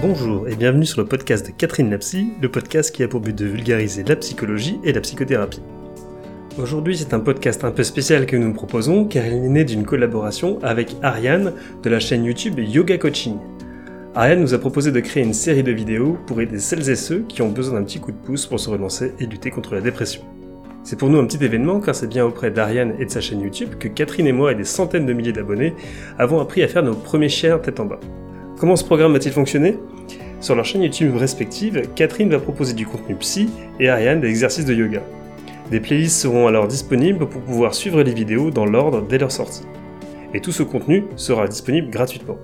Bonjour et bienvenue sur le podcast de Catherine Lapsy, le podcast qui a pour but de vulgariser la psychologie et la psychothérapie. Aujourd'hui, c'est un podcast un peu spécial que nous proposons car il est né d'une collaboration avec Ariane de la chaîne YouTube Yoga Coaching. Ariane nous a proposé de créer une série de vidéos pour aider celles et ceux qui ont besoin d'un petit coup de pouce pour se relancer et lutter contre la dépression. C'est pour nous un petit événement car c'est bien auprès d'Ariane et de sa chaîne YouTube que Catherine et moi et des centaines de milliers d'abonnés avons appris à faire nos premiers chiens tête en bas. Comment ce programme va-t-il fonctionner? Sur leur chaîne YouTube respective, Catherine va proposer du contenu psy et Ariane des exercices de yoga. Des playlists seront alors disponibles pour pouvoir suivre les vidéos dans l'ordre dès leur sortie. Et tout ce contenu sera disponible gratuitement.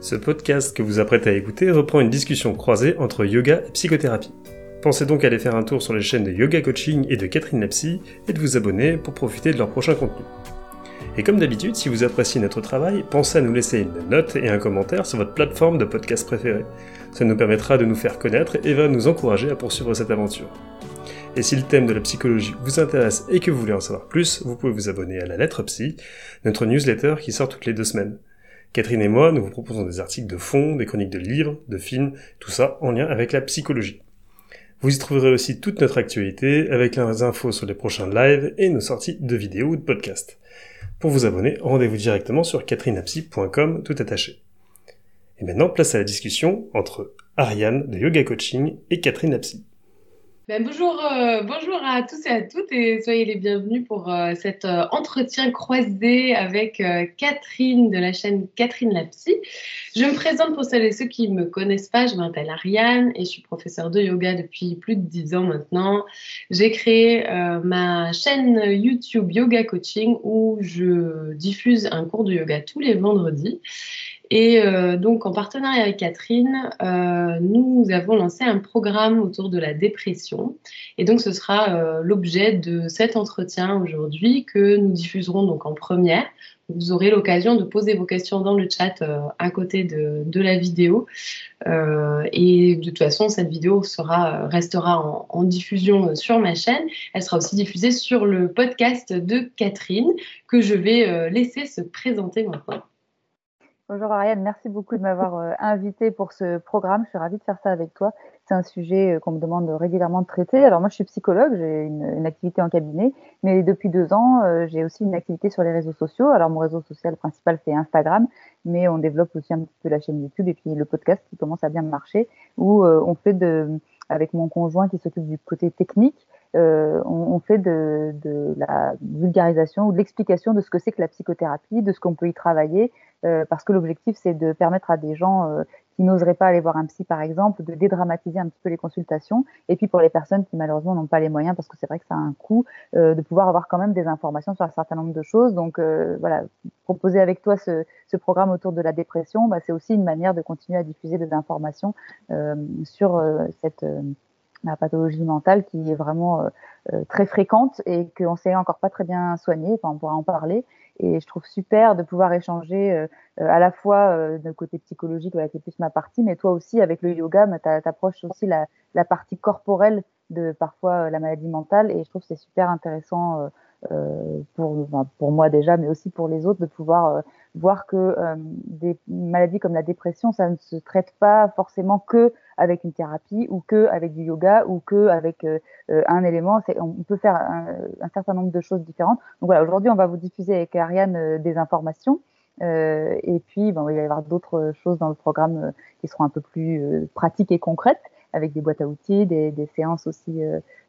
Ce podcast que vous apprêtez à écouter reprend une discussion croisée entre yoga et psychothérapie. Pensez donc à aller faire un tour sur les chaînes de Yoga Coaching et de Catherine Lapsy et de vous abonner pour profiter de leur prochain contenu. Et comme d'habitude, si vous appréciez notre travail, pensez à nous laisser une note et un commentaire sur votre plateforme de podcast préférée. Ça nous permettra de nous faire connaître et va nous encourager à poursuivre cette aventure. Et si le thème de la psychologie vous intéresse et que vous voulez en savoir plus, vous pouvez vous abonner à la lettre psy, notre newsletter qui sort toutes les deux semaines. Catherine et moi, nous vous proposons des articles de fond, des chroniques de livres, de films, tout ça en lien avec la psychologie. Vous y trouverez aussi toute notre actualité avec les infos sur les prochains lives et nos sorties de vidéos ou de podcasts. Pour vous abonner, rendez-vous directement sur catherinapsy.com tout attaché. Et maintenant, place à la discussion entre Ariane de Yoga Coaching et Catherine Apsy. Ben, bonjour, euh, bonjour à tous et à toutes et soyez les bienvenus pour euh, cet euh, entretien croisé avec Catherine de la chaîne Catherine Lapsy. Je me présente pour celles et ceux qui ne me connaissent pas, je m'appelle Ariane et je suis professeure de yoga depuis plus de dix ans maintenant. J'ai créé ma chaîne YouTube Yoga Coaching où je diffuse un cours de yoga tous les vendredis. Et euh, donc, en partenariat avec Catherine, euh, nous avons lancé un programme autour de la dépression. Et donc, ce sera euh, l'objet de cet entretien aujourd'hui que nous diffuserons donc en première. Vous aurez l'occasion de poser vos questions dans le chat à côté de, la vidéo. et de toute façon, cette vidéo restera en diffusion sur ma chaîne. Elle sera aussi diffusée sur le podcast de Catherine que je vais laisser se présenter maintenant. Bonjour Ariane, merci beaucoup de m'avoir euh, invité pour ce programme. Je suis ravie de faire ça avec toi. C'est un sujet euh, qu'on me demande régulièrement de traiter. Alors moi, je suis psychologue, j'ai une, activité en cabinet, mais depuis deux ans, euh, j'ai aussi une activité sur les réseaux sociaux. Alors mon réseau social principal, c'est Instagram, mais on développe aussi un petit peu la chaîne YouTube et puis le podcast qui commence à bien marcher, où on fait de, avec mon conjoint qui s'occupe du côté technique, on, on, fait de, la vulgarisation ou de l'explication de ce que c'est que la psychothérapie, de ce qu'on peut y travailler, euh, parce que l'objectif c'est de permettre à des gens euh, qui n'oseraient pas aller voir un psy par exemple, de dédramatiser un petit peu les consultations, et puis pour les personnes qui malheureusement n'ont pas les moyens, parce que c'est vrai que ça a un coût, euh, de pouvoir avoir quand même des informations sur un certain nombre de choses. Donc voilà, proposer avec toi ce, ce, programme autour de la dépression, bah, c'est aussi une manière de continuer à diffuser des informations sur cette la pathologie mentale qui est vraiment euh, euh, très fréquente et qu'on ne sait encore pas très bien soigner. Enfin, on pourra en parler. Et je trouve super de pouvoir échanger euh, à la fois d'un côté psychologique, qui est plus ma partie, mais toi aussi avec le yoga, tu approches aussi la, la, partie corporelle de parfois la maladie mentale. Et je trouve c'est super intéressant pour, pour moi déjà, mais aussi pour les autres, de pouvoir voir que des maladies comme la dépression, ça ne se traite pas forcément que avec une thérapie ou que avec du yoga ou que avec euh, euh, un élément. On peut faire un, certain nombre de choses différentes. Donc voilà, aujourd'hui, on va vous diffuser avec Ariane euh, des informations. et puis, ben, il va y avoir d'autres choses dans le programme qui seront un peu plus pratiques et concrètes, avec des boîtes à outils, des, des séances aussi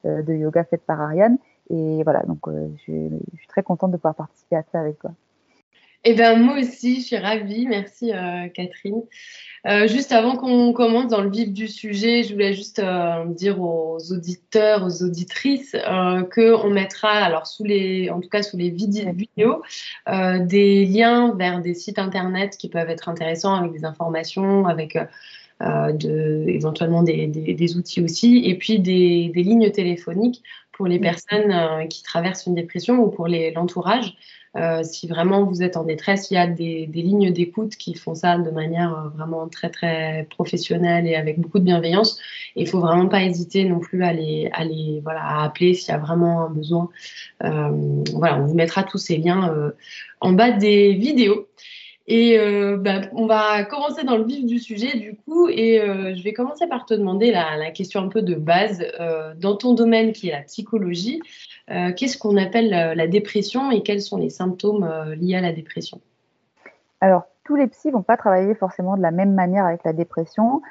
de yoga faites par Ariane. Et voilà, donc je, je, suis très contente de pouvoir participer à ça avec toi. Eh bien, moi aussi, je suis ravie. Merci, euh, Catherine. Euh, juste avant qu'on commence dans le vif du sujet, je voulais juste euh, dire aux auditeurs, aux auditrices, euh, qu'on mettra, alors sous les, en tout cas sous les vidéos, euh, des liens vers des sites internet qui peuvent être intéressants avec des informations, avec de, éventuellement des, des, des, outils aussi, et puis des, des lignes téléphoniques pour les personnes qui traversent une dépression ou pour l'entourage. Euh, si vraiment vous êtes en détresse, il y a des, des lignes d'écoute qui font ça de manière euh, vraiment très très professionnelle et avec beaucoup de bienveillance. Il faut vraiment pas hésiter non plus à les, à les voilà à appeler s'il y a vraiment un besoin. Euh, voilà, on vous mettra tous ces liens euh, en bas des vidéos. Et euh, bah, on va commencer dans le vif du sujet du coup, et euh, je vais commencer par te demander la, question un peu de base. Euh, dans ton domaine qui est la psychologie, qu'est-ce qu'on appelle la dépression et quels sont les symptômes liés à la dépression? Alors, tous les psys vont pas travailler forcément de la même manière avec la dépression,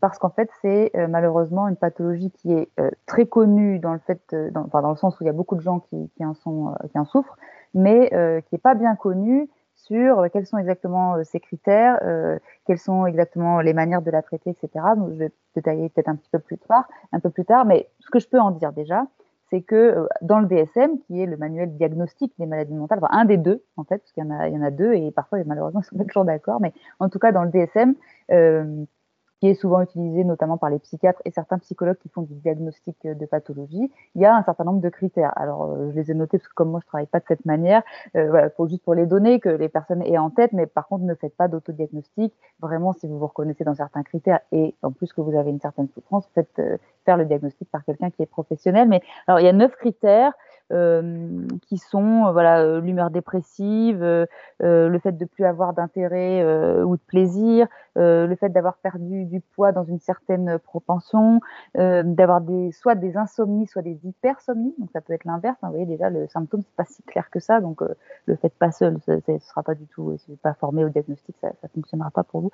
parce qu'en fait, c'est malheureusement une pathologie qui est très connue dans le fait, dans, le sens où il y a beaucoup de gens qui en souffrent, mais qui n'est pas bien connue sur euh, quels sont exactement euh, ces critères, euh, quelles sont exactement les manières de la traiter, etc. Donc, je vais détailler peut-être un petit peu plus tard, un peu plus tard, mais ce que je peux en dire déjà, c'est que dans le DSM, qui est le manuel diagnostique des maladies mentales, enfin un des deux en fait, parce qu'il y en a, deux et parfois malheureusement ils sont pas toujours d'accord, mais en tout cas dans le DSM, euh, qui est souvent utilisé notamment par les psychiatres et certains psychologues qui font du diagnostic euh, de pathologie, il y a un certain nombre de critères. Alors, euh, je les ai notés parce que comme moi, je travaille pas de cette manière, euh, juste pour les donner, que les personnes aient en tête, mais par contre, ne faites pas d'autodiagnostic. Vraiment, si vous vous reconnaissez dans certains critères et en plus que vous avez une certaine souffrance, faites faire le diagnostic par quelqu'un qui est professionnel. Mais alors, il y a neuf critères euh, qui sont euh, voilà euh, l'humeur dépressive, le fait de plus avoir d'intérêt ou de plaisir, le fait d'avoir perdu du poids dans une certaine propension, d'avoir des soit des insomnies, soit des hypersomnies. Donc ça peut être l'inverse. Hein, vous voyez déjà le symptôme c'est pas si clair que ça. Donc le fait pas seul, ce sera pas du tout. Si vous pas formé au diagnostic, ça, ça fonctionnera pas pour vous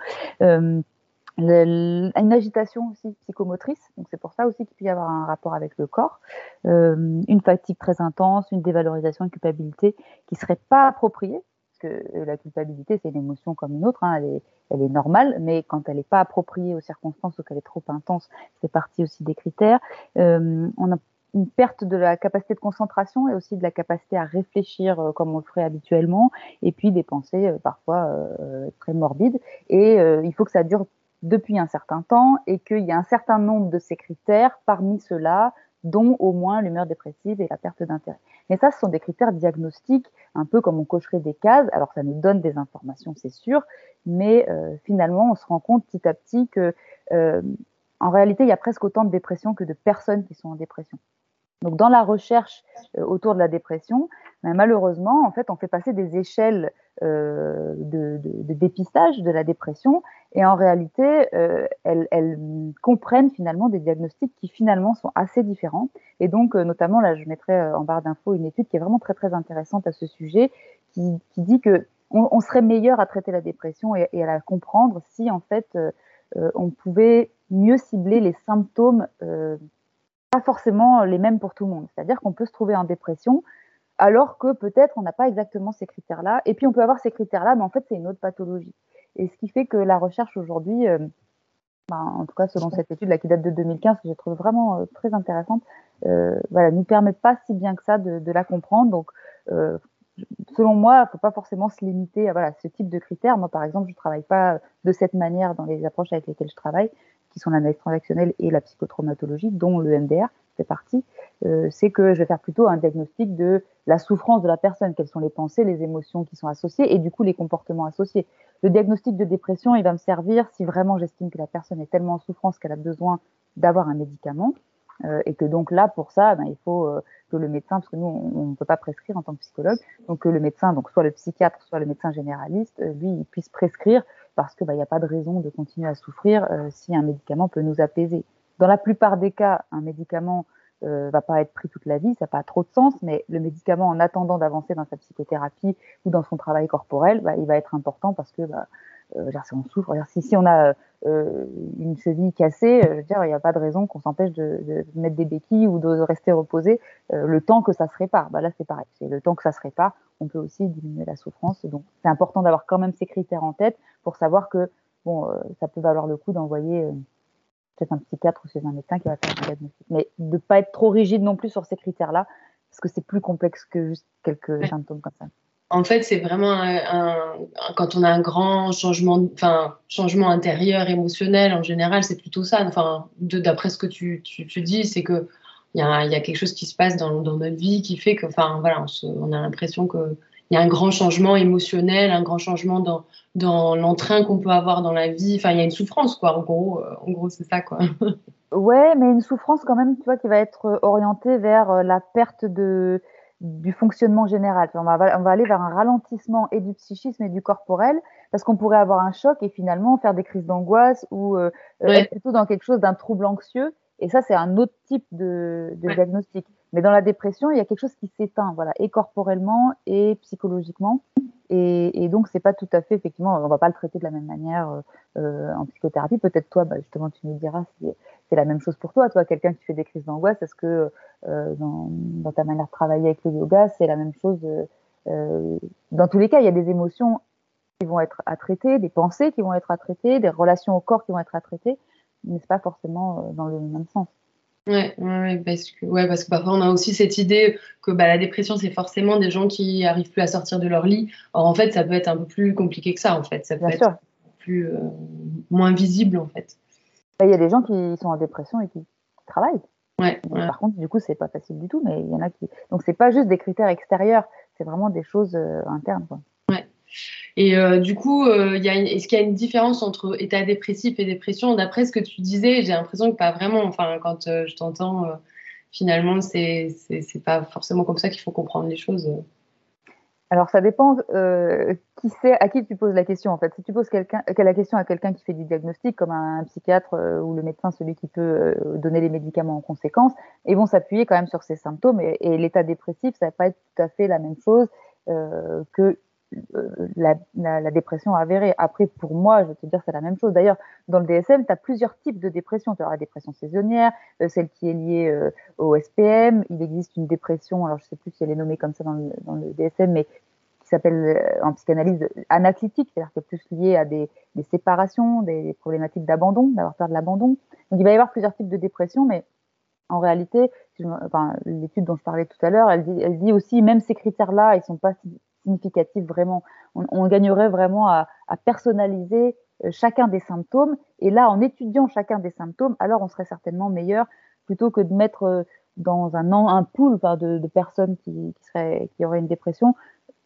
une agitation aussi psychomotrice, donc c'est pour ça aussi qu'il peut y avoir un rapport avec le corps, euh, une fatigue très intense, une dévalorisation, une culpabilité qui serait pas appropriée, parce que euh, la culpabilité c'est une émotion comme une autre, hein, elle, est, elle est normale, mais quand elle n'est pas appropriée aux circonstances ou qu'elle est trop intense, c'est partie aussi des critères. Euh, on a une perte de la capacité de concentration et aussi de la capacité à réfléchir comme on le ferait habituellement, et puis des pensées parfois euh, très morbides. Et il faut que ça dure depuis un certain temps et qu'il y a un certain nombre de ces critères parmi ceux-là, dont au moins l'humeur dépressive et la perte d'intérêt. Mais ça, ce sont des critères diagnostiques, un peu comme on cocherait des cases. Alors, ça nous donne des informations, c'est sûr, mais euh, finalement, on se rend compte petit à petit que, euh, en réalité, il y a presque autant de dépression que de personnes qui sont en dépression. Donc, dans la recherche euh, autour de la dépression, ben, malheureusement, en fait, on fait passer des échelles euh, de, dépistage de la dépression et en réalité, euh, elles, comprennent finalement des diagnostics qui finalement sont assez différents. Et donc, notamment, là, je mettrai en barre d'infos une étude qui est vraiment très très intéressante à ce sujet, qui, dit que on, serait meilleur à traiter la dépression et à la comprendre si en fait on pouvait mieux cibler les symptômes pas forcément les mêmes pour tout le monde. C'est-à-dire qu'on peut se trouver en dépression alors que peut-être on n'a pas exactement ces critères-là. Et puis on peut avoir ces critères-là, mais en fait c'est une autre pathologie. Et ce qui fait que la recherche aujourd'hui, euh, ben, en tout cas selon cette étude là, qui date de 2015, que j'ai trouvé vraiment euh, très intéressante, euh, voilà, nous permet pas si bien que ça de, la comprendre. Donc euh, selon moi, il ne faut pas forcément se limiter à voilà, ce type de critères. Moi, par exemple, je ne travaille pas de cette manière dans les approches avec lesquelles je travaille qui sont l'analyse transactionnelle et la psychotraumatologie, dont le MDR fait partie, euh, c'est que je vais faire plutôt un diagnostic de la souffrance de la personne, quelles sont les pensées, les émotions qui sont associées et du coup les comportements associés. Le diagnostic de dépression, il va me servir si vraiment j'estime que la personne est tellement en souffrance qu'elle a besoin d'avoir un médicament. Euh, et que donc là, pour ça, ben, il faut euh, que le médecin, parce que nous, on ne peut pas prescrire en tant que psychologue, donc que le médecin, donc soit le psychiatre, soit le médecin généraliste, lui, il puisse prescrire parce qu'il ben, n'y a pas de raison de continuer à souffrir si un médicament peut nous apaiser. Dans la plupart des cas, un médicament euh, va pas être pris toute la vie, ça n'a pas trop de sens, mais le médicament, en attendant d'avancer dans sa psychothérapie ou dans son travail corporel, bah, il va être important parce que bah, euh, si on souffre, si, si on a euh, une cheville cassée, euh, je veux dire, il n'y a pas de raison qu'on s'empêche de, de, mettre des béquilles ou de rester reposé euh, le temps que ça se répare. Bah, là, c'est pareil, c'est le temps que ça se répare, on peut aussi diminuer la souffrance. Donc, c'est important d'avoir quand même ces critères en tête pour savoir que bon, ça peut valoir le coup d'envoyer peut-être un psychiatre ou chez un médecin qui va faire un diagnostic. Mais de ne pas être trop rigide non plus sur ces critères-là, parce que c'est plus complexe que juste quelques symptômes comme ça. En fait, c'est vraiment quand on a un grand changement, enfin changement intérieur, émotionnel, en général, c'est plutôt ça. Enfin, d'après ce que tu, dis, c'est que il y a, quelque chose qui se passe dans, dans, notre vie qui fait que, enfin, voilà, on, on a l'impression que il y a un grand changement émotionnel, un grand changement dans, dans l'entrain qu'on peut avoir dans la vie. Enfin, il y a une souffrance, quoi. En gros, euh, en gros c'est ça, quoi. ouais, mais une souffrance quand même, tu vois, qui va être orientée vers euh, la perte de du fonctionnement général. On va, on va aller vers un ralentissement et du psychisme et du corporel parce qu'on pourrait avoir un choc et finalement faire des crises d'angoisse ou euh, être plutôt dans quelque chose d'un trouble anxieux. Et ça, c'est un autre type de, de diagnostic. Mais dans la dépression, il y a quelque chose qui s'éteint, voilà, et corporellement et psychologiquement. Et, et donc, c'est pas tout à fait, effectivement, on va pas le traiter de la même manière euh, euh en psychothérapie. Peut-être toi, bah, justement, tu nous diras si c'est la même chose pour toi. Toi, quelqu'un qui fait des crises d'angoisse, est-ce que euh, dans, dans, ta manière de travailler avec le yoga, c'est la même chose euh, Dans tous les cas, il y a des émotions qui vont être à traiter, des pensées qui vont être à traiter, des relations au corps qui vont être à traiter, mais c'est pas forcément euh, dans le même sens. Ouais, ouais, parce que, ouais, parce que parfois on a aussi cette idée que bah, la dépression c'est forcément des gens qui arrivent plus à sortir de leur lit. Or en fait, ça peut être un peu plus compliqué que ça en fait. Ça peut être plus euh, moins visible en fait. Bah, il y a des gens qui sont en dépression et qui, travaillent. Ouais, Par contre, du coup, c'est pas facile du tout, mais il y en a qui. Donc c'est pas juste des critères extérieurs, c'est vraiment des choses euh, internes. Quoi. Et euh, du coup, euh, est-ce qu'il y a une différence entre état dépressif et dépression D'après ce que tu disais, j'ai l'impression que pas vraiment. Enfin, quand euh, je t'entends, finalement, c'est pas forcément comme ça qu'il faut comprendre les choses. Alors, ça dépend qui à qui tu poses la question. En fait, si tu poses la question à quelqu'un qui fait du diagnostic, comme un, psychiatre ou le médecin, celui qui peut donner les médicaments en conséquence, ils vont s'appuyer quand même sur ces symptômes. Et, et l'état dépressif, ça va pas être tout à fait la même chose que la, dépression avérée. Après, pour moi, je vais te dire, c'est la même chose. D'ailleurs, dans le DSM, tu as plusieurs types de dépression. Tu as la dépression saisonnière, euh, celle qui est liée euh, au SPM. Il existe une dépression, alors je sais plus si elle est nommée comme ça dans le, DSM, mais qui s'appelle euh, en psychanalyse anaclitique, c'est-à-dire qu'elle est plus liée à des, séparations, des problématiques d'abandon, d'avoir peur de l'abandon. Donc, il va y avoir plusieurs types de dépression, mais en réalité, l'étude dont je parlais tout à l'heure, elle dit, elle dit aussi, même ces critères-là, ils sont pas significatif vraiment. On, gagnerait vraiment à, personnaliser euh, chacun des symptômes. Et là, en étudiant chacun des symptômes, alors on serait certainement meilleur plutôt que de mettre euh, dans un, un pool de, personnes qui, auraient une dépression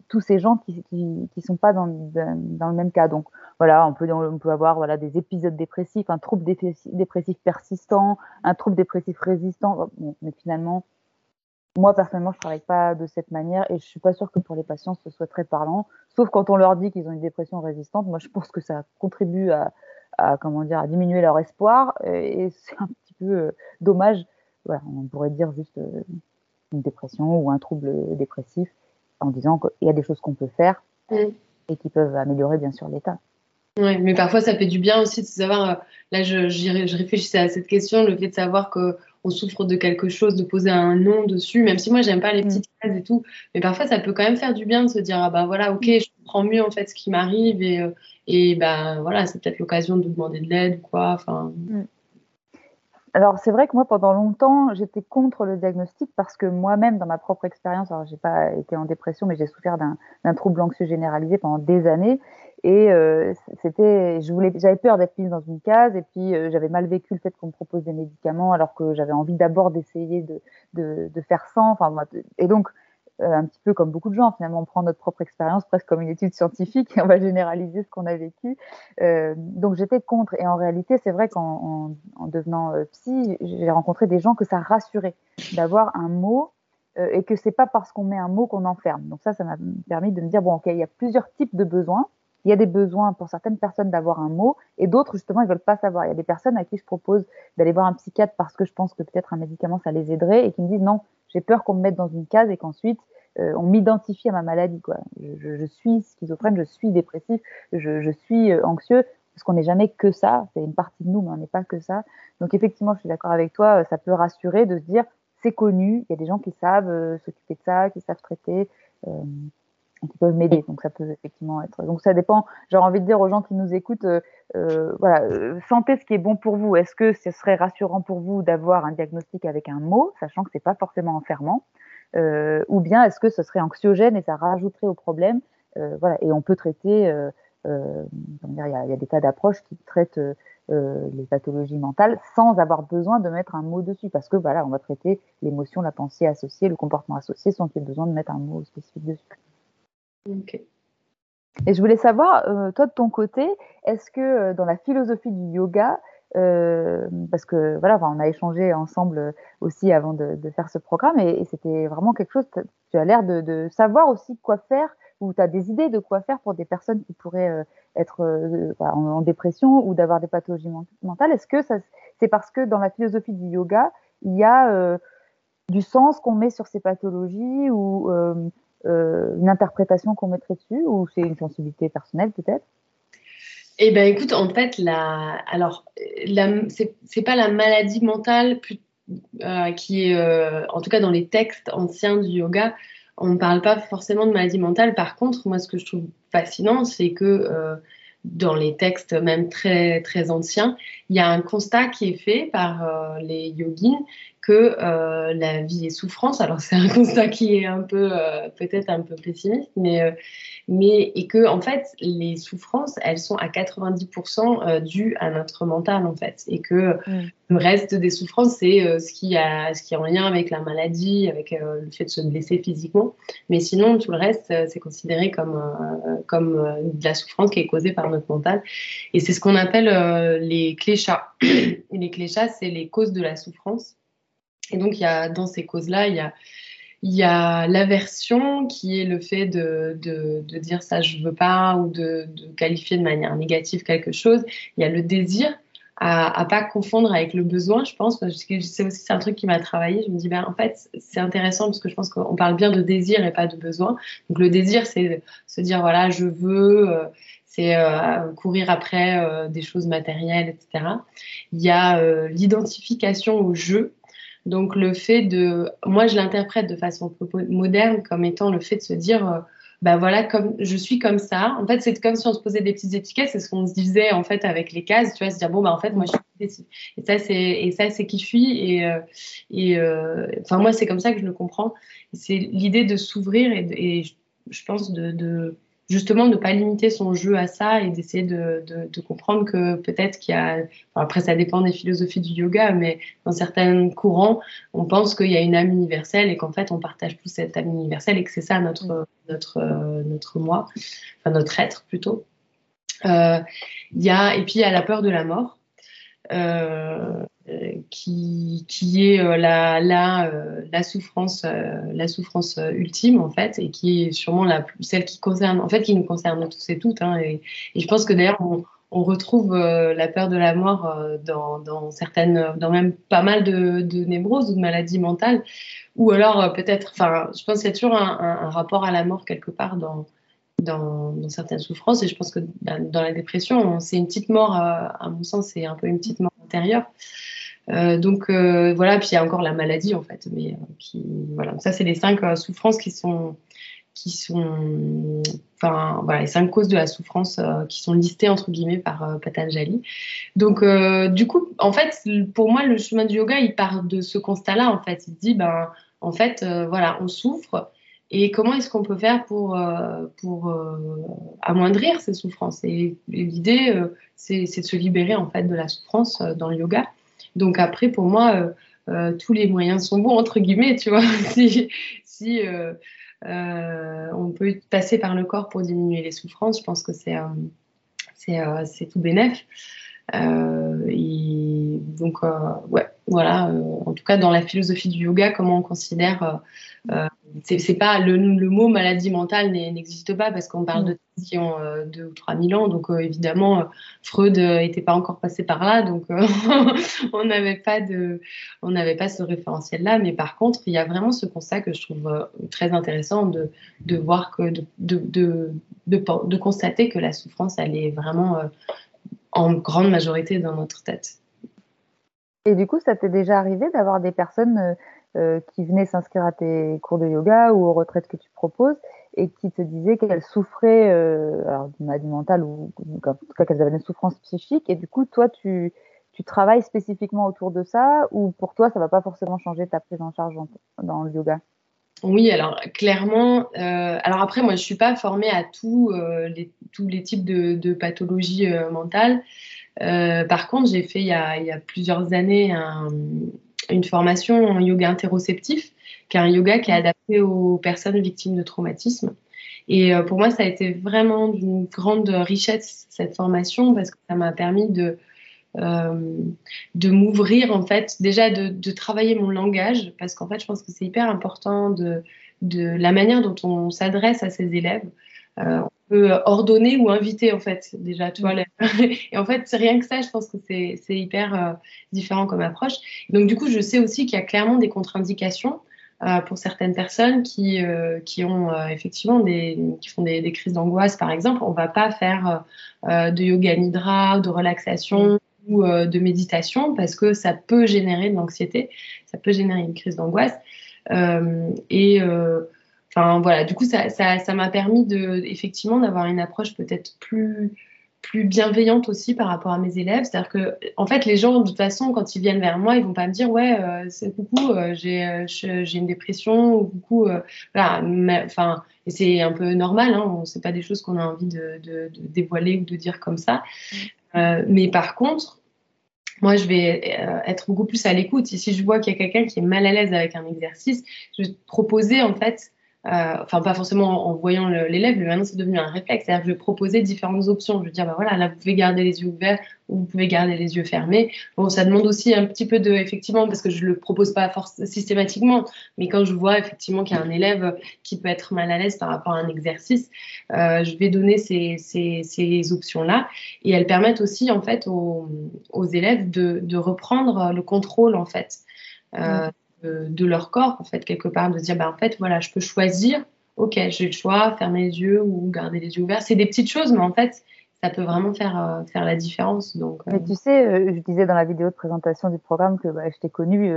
tous ces gens qui qui, sont pas dans, le même cas. Donc voilà, on peut on peut avoir voilà des épisodes dépressifs, un trouble dépressif persistant, un trouble dépressif résistant. mais finalement, moi, personnellement, je travaille pas de cette manière et je suis pas sûre que pour les patients, ce soit très parlant. Sauf quand on leur dit qu'ils ont une dépression résistante. Moi, je pense que ça contribue à, comment dire, à diminuer leur espoir et c'est un petit peu euh, dommage. Voilà, on pourrait dire juste euh, une dépression ou un trouble dépressif en disant qu'il y a des choses qu'on peut faire mm. et qui peuvent améliorer bien sûr l'état. Oui, mais parfois ça fait du bien aussi de savoir, euh, là je, je, réfléchissais à cette question, le fait de savoir qu'on souffre de quelque chose, de poser un nom dessus, même si moi j'aime pas les mm. petites cases et tout, mais parfois ça peut quand même faire du bien de se dire, ah bah voilà, ok, je comprends mieux en fait ce qui m'arrive et, euh, et ben voilà, c'est peut-être l'occasion de demander de l'aide ou quoi, enfin. Mm. Alors c'est vrai que moi pendant longtemps j'étais contre le diagnostic parce que moi-même dans ma propre expérience, alors j'ai pas été en dépression mais j'ai souffert d'un trouble anxieux généralisé pendant des années et euh, c'était, je voulais, j'avais peur d'être mise dans une case, et puis euh, j'avais mal vécu le fait qu'on me propose des médicaments, alors que j'avais envie d'abord d'essayer de, de, de, faire sans. Enfin, et donc, euh, un petit peu comme beaucoup de gens, finalement, on prend notre propre expérience presque comme une étude scientifique et on va généraliser ce qu'on a vécu. donc, j'étais contre. Et en réalité, c'est vrai qu'en en, en devenant psy, j'ai rencontré des gens que ça rassurait d'avoir un mot et que c'est pas parce qu'on met un mot qu'on enferme. Donc ça, ça m'a permis de me dire bon, ok, il y a plusieurs types de besoins il y a des besoins pour certaines personnes d'avoir un mot et d'autres justement ils veulent pas savoir. Il y a des personnes à qui je propose d'aller voir un psychiatre parce que je pense que peut-être un médicament ça les aiderait et qui me disent non, j'ai peur qu'on me mette dans une case et qu'ensuite euh, on m'identifie à ma maladie quoi. Je, suis schizophrène, je suis dépressif, je, je suis euh, anxieux parce qu'on n'est jamais que ça. C'est une partie de nous mais on n'est pas que ça. Donc effectivement je suis d'accord avec toi, euh, ça peut rassurer de se dire c'est connu, il y a des gens qui savent s'occuper de ça, qui savent traiter qui peuvent m'aider. Donc ça peut effectivement être. Donc ça dépend. J'ai envie de dire aux gens qui nous écoutent, euh, euh voilà, euh, sentez ce qui est bon pour vous. Est-ce que ce serait rassurant pour vous d'avoir un diagnostic avec un mot, sachant que c'est pas forcément enfermant, euh, ou bien est-ce que ce serait anxiogène et ça rajouterait au problème? Voilà, et on peut traiter. il y, y a des tas d'approches qui traitent les pathologies mentales sans avoir besoin de mettre un mot dessus, parce que voilà, on va traiter l'émotion, la pensée associée, le comportement associé, sans qu'il y ait besoin de mettre un mot spécifique dessus. Et je voulais savoir, euh, toi de ton côté, est-ce que euh, dans la philosophie du yoga, parce que voilà, on a échangé ensemble aussi avant de, faire ce programme et, c'était vraiment quelque chose. Tu as l'air de, savoir aussi quoi faire ou tu as des idées de quoi faire pour des personnes qui pourraient être en, dépression ou d'avoir des pathologies mentales. Est-ce que c'est parce que dans la philosophie du yoga, il y a du sens qu'on met sur ces pathologies ou une interprétation qu'on mettrait dessus ou c'est une sensibilité personnelle peut-être? Eh ben, écoute, en fait, la, alors, la, c'est pas la maladie mentale euh, qui est, euh, en tout cas dans les textes anciens du yoga, on ne parle pas forcément de maladie mentale. Par contre, moi, ce que je trouve fascinant, c'est que euh, dans les textes même très très anciens, il y a un constat qui est fait par les yogins que la vie est souffrance. Alors c'est un constat qui est un peu peut-être un peu pessimiste, mais mais et que en fait les souffrances elles sont à 90% euh, dues à notre mental en fait. Et que mm. le reste des souffrances c'est euh, ce qui a ce qui est en lien avec la maladie avec euh, le fait de se blesser physiquement. Mais sinon tout le reste c'est considéré comme comme de la souffrance qui est causée par notre mental. Et c'est ce qu'on appelle les cléchats et les cléchats c'est les causes de la souffrance et donc il y a dans ces causes là il y a il y a l'aversion qui est le fait de, de, dire ça je veux pas ou de, qualifier de manière négative quelque chose. Il y a le désir à, à pas confondre avec le besoin, je pense, parce que c'est aussi un truc qui m'a travaillé. Je me dis ben en fait c'est intéressant parce que je pense qu'on parle bien de désir et pas de besoin. Donc le désir c'est se dire voilà je veux. Euh, c'est euh, courir après euh, des choses matérielles, etc. Il y a l'identification au jeu, donc le fait de, moi je l'interprète de façon moderne comme étant le fait de se dire, ben voilà, comme je suis comme ça. En fait, c'est comme si on se posait des petites étiquettes, c'est ce qu'on se disait en fait avec les cases, tu vois, se dire bon bah en fait moi je suis et ça c'est et ça c'est qui je suis et euh, euh, enfin moi c'est comme ça que je le comprends. C'est l'idée de s'ouvrir et, je pense de justement ne pas limiter son jeu à ça et d'essayer de, de, de, comprendre que peut-être qu'il y a, après ça dépend des philosophies du yoga, mais dans certains courants, on pense qu'il y a une âme universelle et qu'en fait on partage tous cette âme universelle et que c'est ça notre, notre, notre moi, enfin notre être plutôt. Euh, y a, et puis il y a la peur de la mort. Euh, qui, qui est euh, euh, la souffrance, ultime en fait, et qui est sûrement celle qui nous concerne tous et toutes. Hein, et, je pense que d'ailleurs on, retrouve la peur de la mort dans, certaines, dans même pas mal de, de névroses ou de maladies mentales, ou alors peut-être, je pense qu'il y a toujours un, rapport à la mort quelque part dans certaines souffrances. Et je pense que dans la dépression, c'est une petite mort, à mon sens, c'est un peu une petite mort Euh, donc euh, voilà, puis il y a encore la maladie en fait, mais euh, voilà, ça c'est les cinq souffrances qui sont qui sont enfin voilà les cinq causes de la souffrance qui sont listées entre guillemets par Patanjali. Donc du coup en fait pour moi le chemin du yoga il part de ce constat-là en fait, il dit ben en fait voilà on souffre et comment est-ce qu'on peut faire pour, pour amoindrir ces souffrances? Et, l'idée, c'est de se libérer en fait de la souffrance dans le yoga. Donc après, pour moi, euh, euh, tous les moyens sont bons, entre guillemets, tu vois. si, si euh, on peut passer par le corps pour diminuer les souffrances, je pense que c'est c'est tout bénef. et donc, ouais, voilà. en tout cas, dans la philosophie du yoga, comment on considère c'est pas le, le, mot maladie mentale n'existe pas parce qu'on parle de qui ont euh, deux ou trois mille ans. Donc euh, évidemment, euh, Freud n'était pas encore passé par là, donc on n'avait pas de, on n'avait pas ce référentiel-là. Mais par contre, il y a vraiment ce constat que je trouve très intéressant de, de voir que de, de, de, constater que la souffrance, elle est vraiment en grande majorité dans notre tête. Et du coup, ça t'est déjà arrivé d'avoir des personnes euh, qui venaient s'inscrire à tes cours de yoga ou aux retraites que tu proposes et qui te disaient qu'elles souffraient euh, alors maladie mentale ou en tout cas qu'elles avaient une souffrance psychique et du coup toi tu, tu travailles spécifiquement autour de ça ou pour toi ça va pas forcément changer ta prise en charge dans le yoga? Oui, alors clairement, euh, alors après moi je suis pas formée à tout, euh, les, tous les types de, pathologies mentales. Par contre, j'ai fait il y, a, il y a plusieurs années un, une formation en yoga interoceptif, qui est un yoga qui est adapté aux personnes victimes de traumatisme. Et euh, pour moi, ça a été vraiment d'une grande richesse, cette formation, parce que ça m'a permis de, de m'ouvrir en fait, déjà de, de, travailler mon langage, parce qu'en fait, je pense que c'est hyper important de, de la manière dont on s'adresse à ses élèves. Euh, peut ordonner ou inviter en fait déjà tu vois et en fait c'est rien que ça je pense que c'est hyper euh, différent comme approche. Donc du coup je sais aussi qu'il y a clairement des contre-indications euh, pour certaines personnes qui, qui ont effectivement des qui font des, des crises d'angoisse par exemple. On va pas faire de yoga nidra de relaxation ou de méditation parce que ça peut générer de l'anxiété ça peut générer une crise d'angoisse. Et Enfin voilà, du coup ça ça ça m'a permis de effectivement d'avoir une approche peut-être plus plus bienveillante aussi par rapport à mes élèves. C'est-à-dire que, en fait, les gens, de toute façon, quand ils viennent vers moi, ils vont pas me dire, ouais, euh, c'est coucou, euh, j'ai, euh, j'ai une dépression, ou coucou, voilà. Enfin, et c'est un peu normal, hein, c'est pas des choses qu'on a envie de, de, de, dévoiler ou de dire comme ça. Mm. mais par contre, moi, je vais être beaucoup plus à l'écoute. Et si je vois qu'il y a quelqu'un qui est mal à l'aise avec un exercice, je vais proposer, en fait, euh, enfin pas forcément en voyant l'élève, mais maintenant c'est devenu un réflexe. C'est-à-dire que je vais proposer différentes options. Je vais dire, bah voilà, là vous pouvez garder les yeux ouverts ou vous pouvez garder les yeux fermés. Bon, ça demande aussi un petit peu de, effectivement, parce que je le propose pas systématiquement, mais quand je vois effectivement qu'il y a un élève qui peut être mal à l'aise par rapport à un exercice, euh, je vais donner ces, ces, ces options-là et elles permettent aussi en fait aux, aux élèves de, de, reprendre le contrôle en fait. Euh, de, leur corps, en fait, quelque part, de se dire, bah, en fait, voilà, je peux choisir, ok, j'ai le choix, fermer les yeux ou garder les yeux ouverts. C'est des petites choses, mais en fait, ça peut vraiment faire, euh, faire la différence. Donc, euh. Mais tu sais, euh, je disais dans la vidéo de présentation du programme que bah, je t'ai connue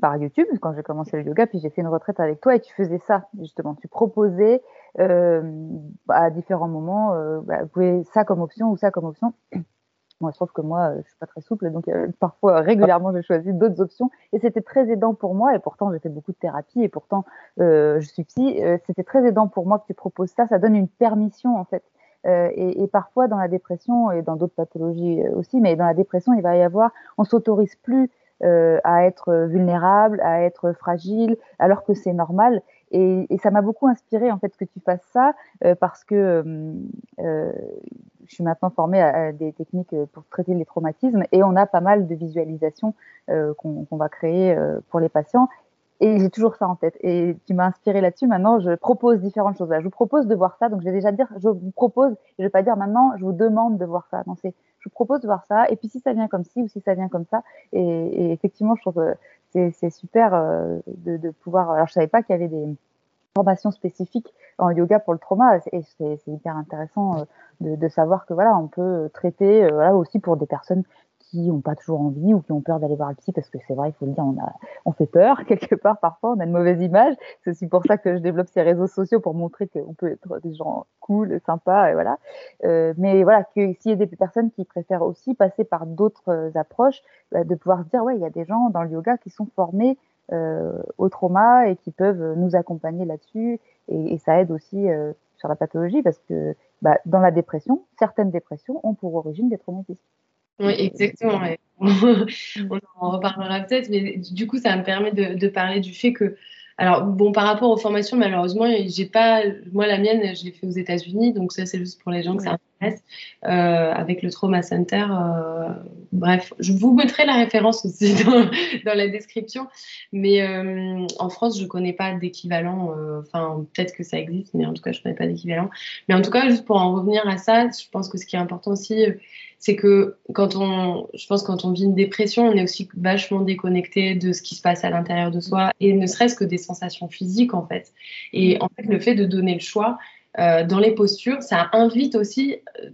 par YouTube quand j'ai commencé le yoga, puis j'ai fait une retraite avec toi et tu faisais ça, justement. Tu proposais à différents moments, bah, vous pouvez ça comme option ou ça comme option. Moi, je trouve que moi, je suis pas très souple, donc euh, parfois régulièrement, j'ai choisi d'autres options, et c'était très aidant pour moi. Et pourtant, j'ai fait beaucoup de thérapie, et pourtant, euh, je suis psy. Euh, c'était très aidant pour moi que tu proposes ça. Ça donne une permission, en fait. Et, et, parfois, dans la dépression et dans d'autres pathologies aussi, mais dans la dépression, il va y avoir, on s'autorise plus à être vulnérable, à être fragile, alors que c'est normal. Et, et ça m'a beaucoup inspiré en fait que tu fasses ça parce que euh, je suis maintenant formée à, des techniques euh, pour traiter les traumatismes et on a pas mal de visualisations euh, qu'on va créer euh, pour les patients. Et j'ai toujours ça en tête. Et tu m'as inspiré là-dessus. Maintenant, je propose différentes choses. je vous propose de voir ça. Donc, je vais déjà dire, je vous propose. Je vais pas dire maintenant, je vous demande de voir ça. Non, c'est, je vous propose de voir ça. Et puis, si ça vient comme ci ou si ça vient comme ça. Et, effectivement, je trouve que c'est, super de, de, pouvoir. Alors, je savais pas qu'il y avait des formations spécifiques en yoga pour le trauma. Et c'est, hyper intéressant de, de, savoir que voilà, on peut traiter euh, voilà, aussi pour des personnes qui n'ont pas toujours envie ou qui ont peur d'aller voir le psy parce que c'est vrai, il faut le dire, on, a, on fait peur quelque part parfois, on a une mauvaise image. C'est aussi pour ça que je développe ces réseaux sociaux pour montrer qu'on peut être des gens cool, sympas, et voilà. Euh, mais voilà, que s'il y a des personnes qui préfèrent aussi passer par d'autres euh, approches, bah, de pouvoir se dire, ouais, il y a des gens dans le yoga qui sont formés euh, au trauma et qui peuvent nous accompagner là-dessus. Et, et, ça aide aussi euh, sur la pathologie parce que bah, dans la dépression, certaines dépressions ont pour origine des traumatismes. Oui, exactement. On en reparlera peut-être, mais du coup, ça me permet de, de, parler du fait que, alors bon, par rapport aux formations, malheureusement, j'ai pas, moi la mienne, je l'ai fait aux États-Unis, donc ça c'est juste pour les gens que ça intéresse, euh, avec le Trauma Center. Euh, bref, je vous mettrai la référence aussi dans, la description, mais euh, en France, je connais pas d'équivalent. Enfin, peut-être que ça existe, mais en tout cas, je connais pas d'équivalent. Mais en tout cas, juste pour en revenir à ça, je pense que ce qui est important aussi c'est que quand on, je pense quand on vit une dépression, on est aussi vachement déconnecté de ce qui se passe à l'intérieur de soi et ne serait-ce que des sensations physiques en fait. Et en fait, le fait de donner le choix euh, dans les postures, ça invite aussi euh,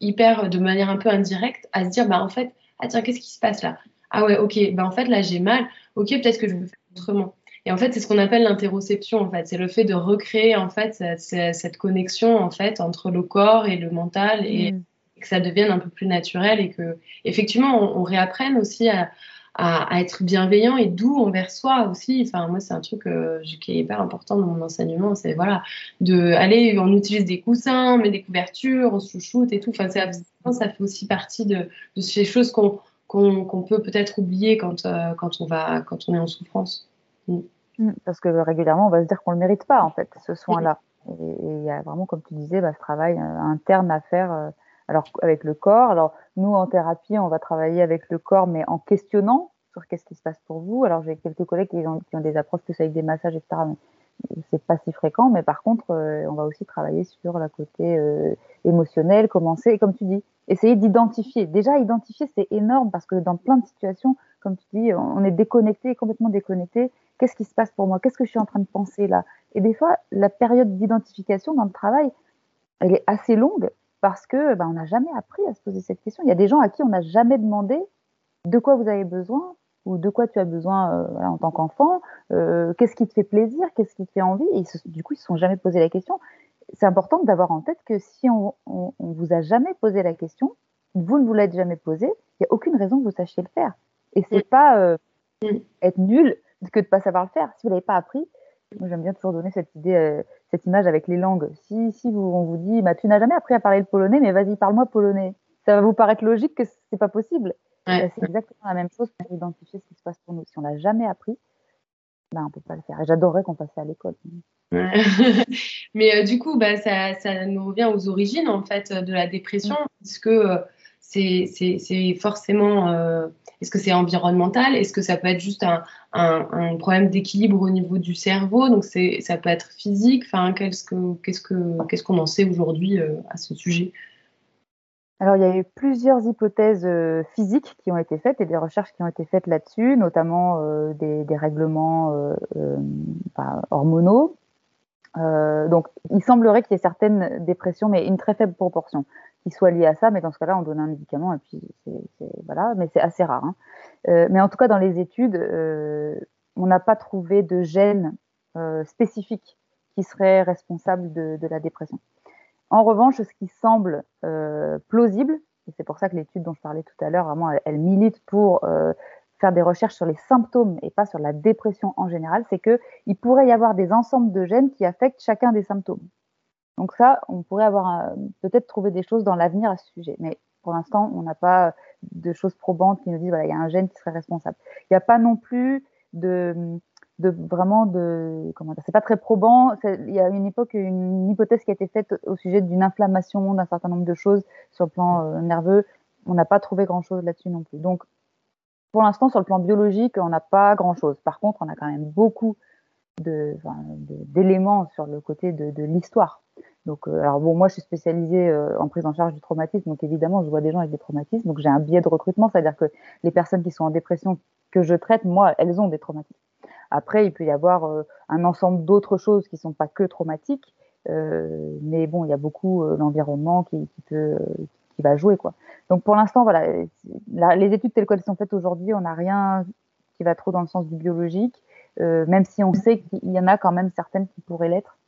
hyper de manière un peu indirecte à se dire bah en fait, ah tiens, qu'est-ce qui se passe là? Ah ouais, ok, bah en fait là j'ai mal. Ok, peut-être que je vais faire autrement. Et en fait, c'est ce qu'on appelle l'interoception. En fait, c'est le fait de recréer en fait cette, cette, connexion en fait entre le corps et le mental et, mm que ça devienne un peu plus naturel et que effectivement on, réapprenne aussi à, à, être bienveillant et doux envers soi aussi. Enfin, moi, c'est un truc euh, qui est hyper important dans mon enseignement. C'est voilà, de aller, on utilise des coussins, on met des couvertures, on se chouchoute et tout. Enfin, ça, ça fait aussi partie de, de ces choses qu'on qu'on peut peut-être oublier quand, euh, quand, on va, quand on est en souffrance. Mm. Mm, parce que régulièrement, on va se dire qu'on ne le mérite pas, en fait, ce soin-là. Et il y a vraiment, comme tu disais, bah, ce travail euh, interne à faire Alors avec le corps, alors nous en thérapie, on va travailler avec le corps, mais en questionnant sur qu'est-ce qui se passe pour vous. Alors j'ai quelques collègues qui ont, des approches plus avec des massages, etc. Mais c'est pas si fréquent. Mais par contre, euh, on va aussi travailler sur la côté euh, émotionnel, commencer, comme tu dis, essayer d'identifier. Déjà identifier, c'est énorme parce que dans plein de situations, comme tu dis, on est déconnecté, complètement déconnecté. Qu'est-ce qui se passe pour moi? Qu'est-ce que je suis en train de penser là? Et des fois, la période d'identification dans le travail, elle est assez longue parce que ben, on n'a jamais appris à se poser cette question. Il y a des gens à qui on n'a jamais demandé de quoi vous avez besoin ou de quoi tu as besoin euh, voilà, en tant qu'enfant, euh, qu'est-ce qui te fait plaisir, qu'est-ce qui te fait envie. Et du coup, ils ne se sont jamais posé la question. C'est important d'avoir en tête que si on, on, on, vous a jamais posé la question, vous ne vous l'êtes jamais posé, il n'y a aucune raison que vous sachiez le faire. Et c'est pas euh, être nul que de pas savoir le faire. Si vous l'avez pas appris, moi j'aime bien toujours donner cette idée, cette image avec les langues. Si, si vous, on vous dit, bah, tu n'as jamais appris à parler le polonais, mais vas-y, parle-moi polonais. Ça va vous paraître logique que c'est pas possible. Ouais. C'est exactement la même chose pour identifier ce qui se passe pour nous. Si on l'a jamais appris, ben, on peut pas le faire. Et j'adorerais qu'on fasse ça à l'école. Ouais. mais euh, du coup, bah, ça, ça, nous revient aux origines en fait de la dépression, mmh. puisque euh, c'est forcément. Euh, est-ce que c'est environnemental? Est-ce que ça peut être juste un, problème d'équilibre au niveau du cerveau? Donc ça peut être physique. Enfin, qu'est-ce qu'on en sait aujourd'hui euh, à ce sujet? Alors, il y a eu plusieurs hypothèses euh, physiques qui ont été faites et des recherches qui ont été faites là-dessus, notamment des, règlements hormonaux. donc, il semblerait qu'il y ait certaines dépressions, mais une très faible proportion, qui soient liées à ça. Mais dans ce cas-là, on donne un médicament et puis c'est voilà, mais c'est assez rare. Hein. mais en tout cas, dans les études, on n'a pas trouvé de gène spécifique qui serait responsable de, la dépression. En revanche, ce qui semble euh, plausible, et c'est pour ça que l'étude dont je parlais tout à l'heure, vraiment, elle, elle, milite pour euh, faire des recherches sur les symptômes et pas sur la dépression en général, c'est que il pourrait y avoir des ensembles de gènes qui affectent chacun des symptômes. Donc ça, on pourrait avoir peut-être trouver des choses dans l'avenir à ce sujet, mais pour l'instant, on n'a pas de choses probantes qui nous disent voilà, il y a un gène qui serait responsable. Il n'y a pas non plus de vraiment de comment dire, c'est pas très probant. Il y a une époque une hypothèse qui a été faite au sujet d'une inflammation d'un certain nombre de choses sur le plan euh, nerveux. On n'a pas trouvé grand chose là-dessus non plus. Donc pour l'instant sur le plan biologique, on n'a pas grand chose. Par contre, on a quand même beaucoup d'éléments sur le côté de l'histoire. Donc, euh, alors bon, moi, je suis spécialisée euh, en prise en charge du traumatisme, donc évidemment, je vois des gens avec des traumatismes. Donc, j'ai un biais de recrutement, c'est-à-dire que les personnes qui sont en dépression que je traite, moi, elles ont des traumatismes. Après, il peut y avoir euh, un ensemble d'autres choses qui sont pas que traumatiques, euh, mais bon, il y a beaucoup euh, l'environnement qui, qui, peut, qui va jouer quoi. Donc pour l'instant, voilà, la, les études telles qu'elles sont faites aujourd'hui, on n'a rien qui va trop dans le sens du biologique, euh, même si on sait qu'il y en a quand même certaines qui pourraient l'être.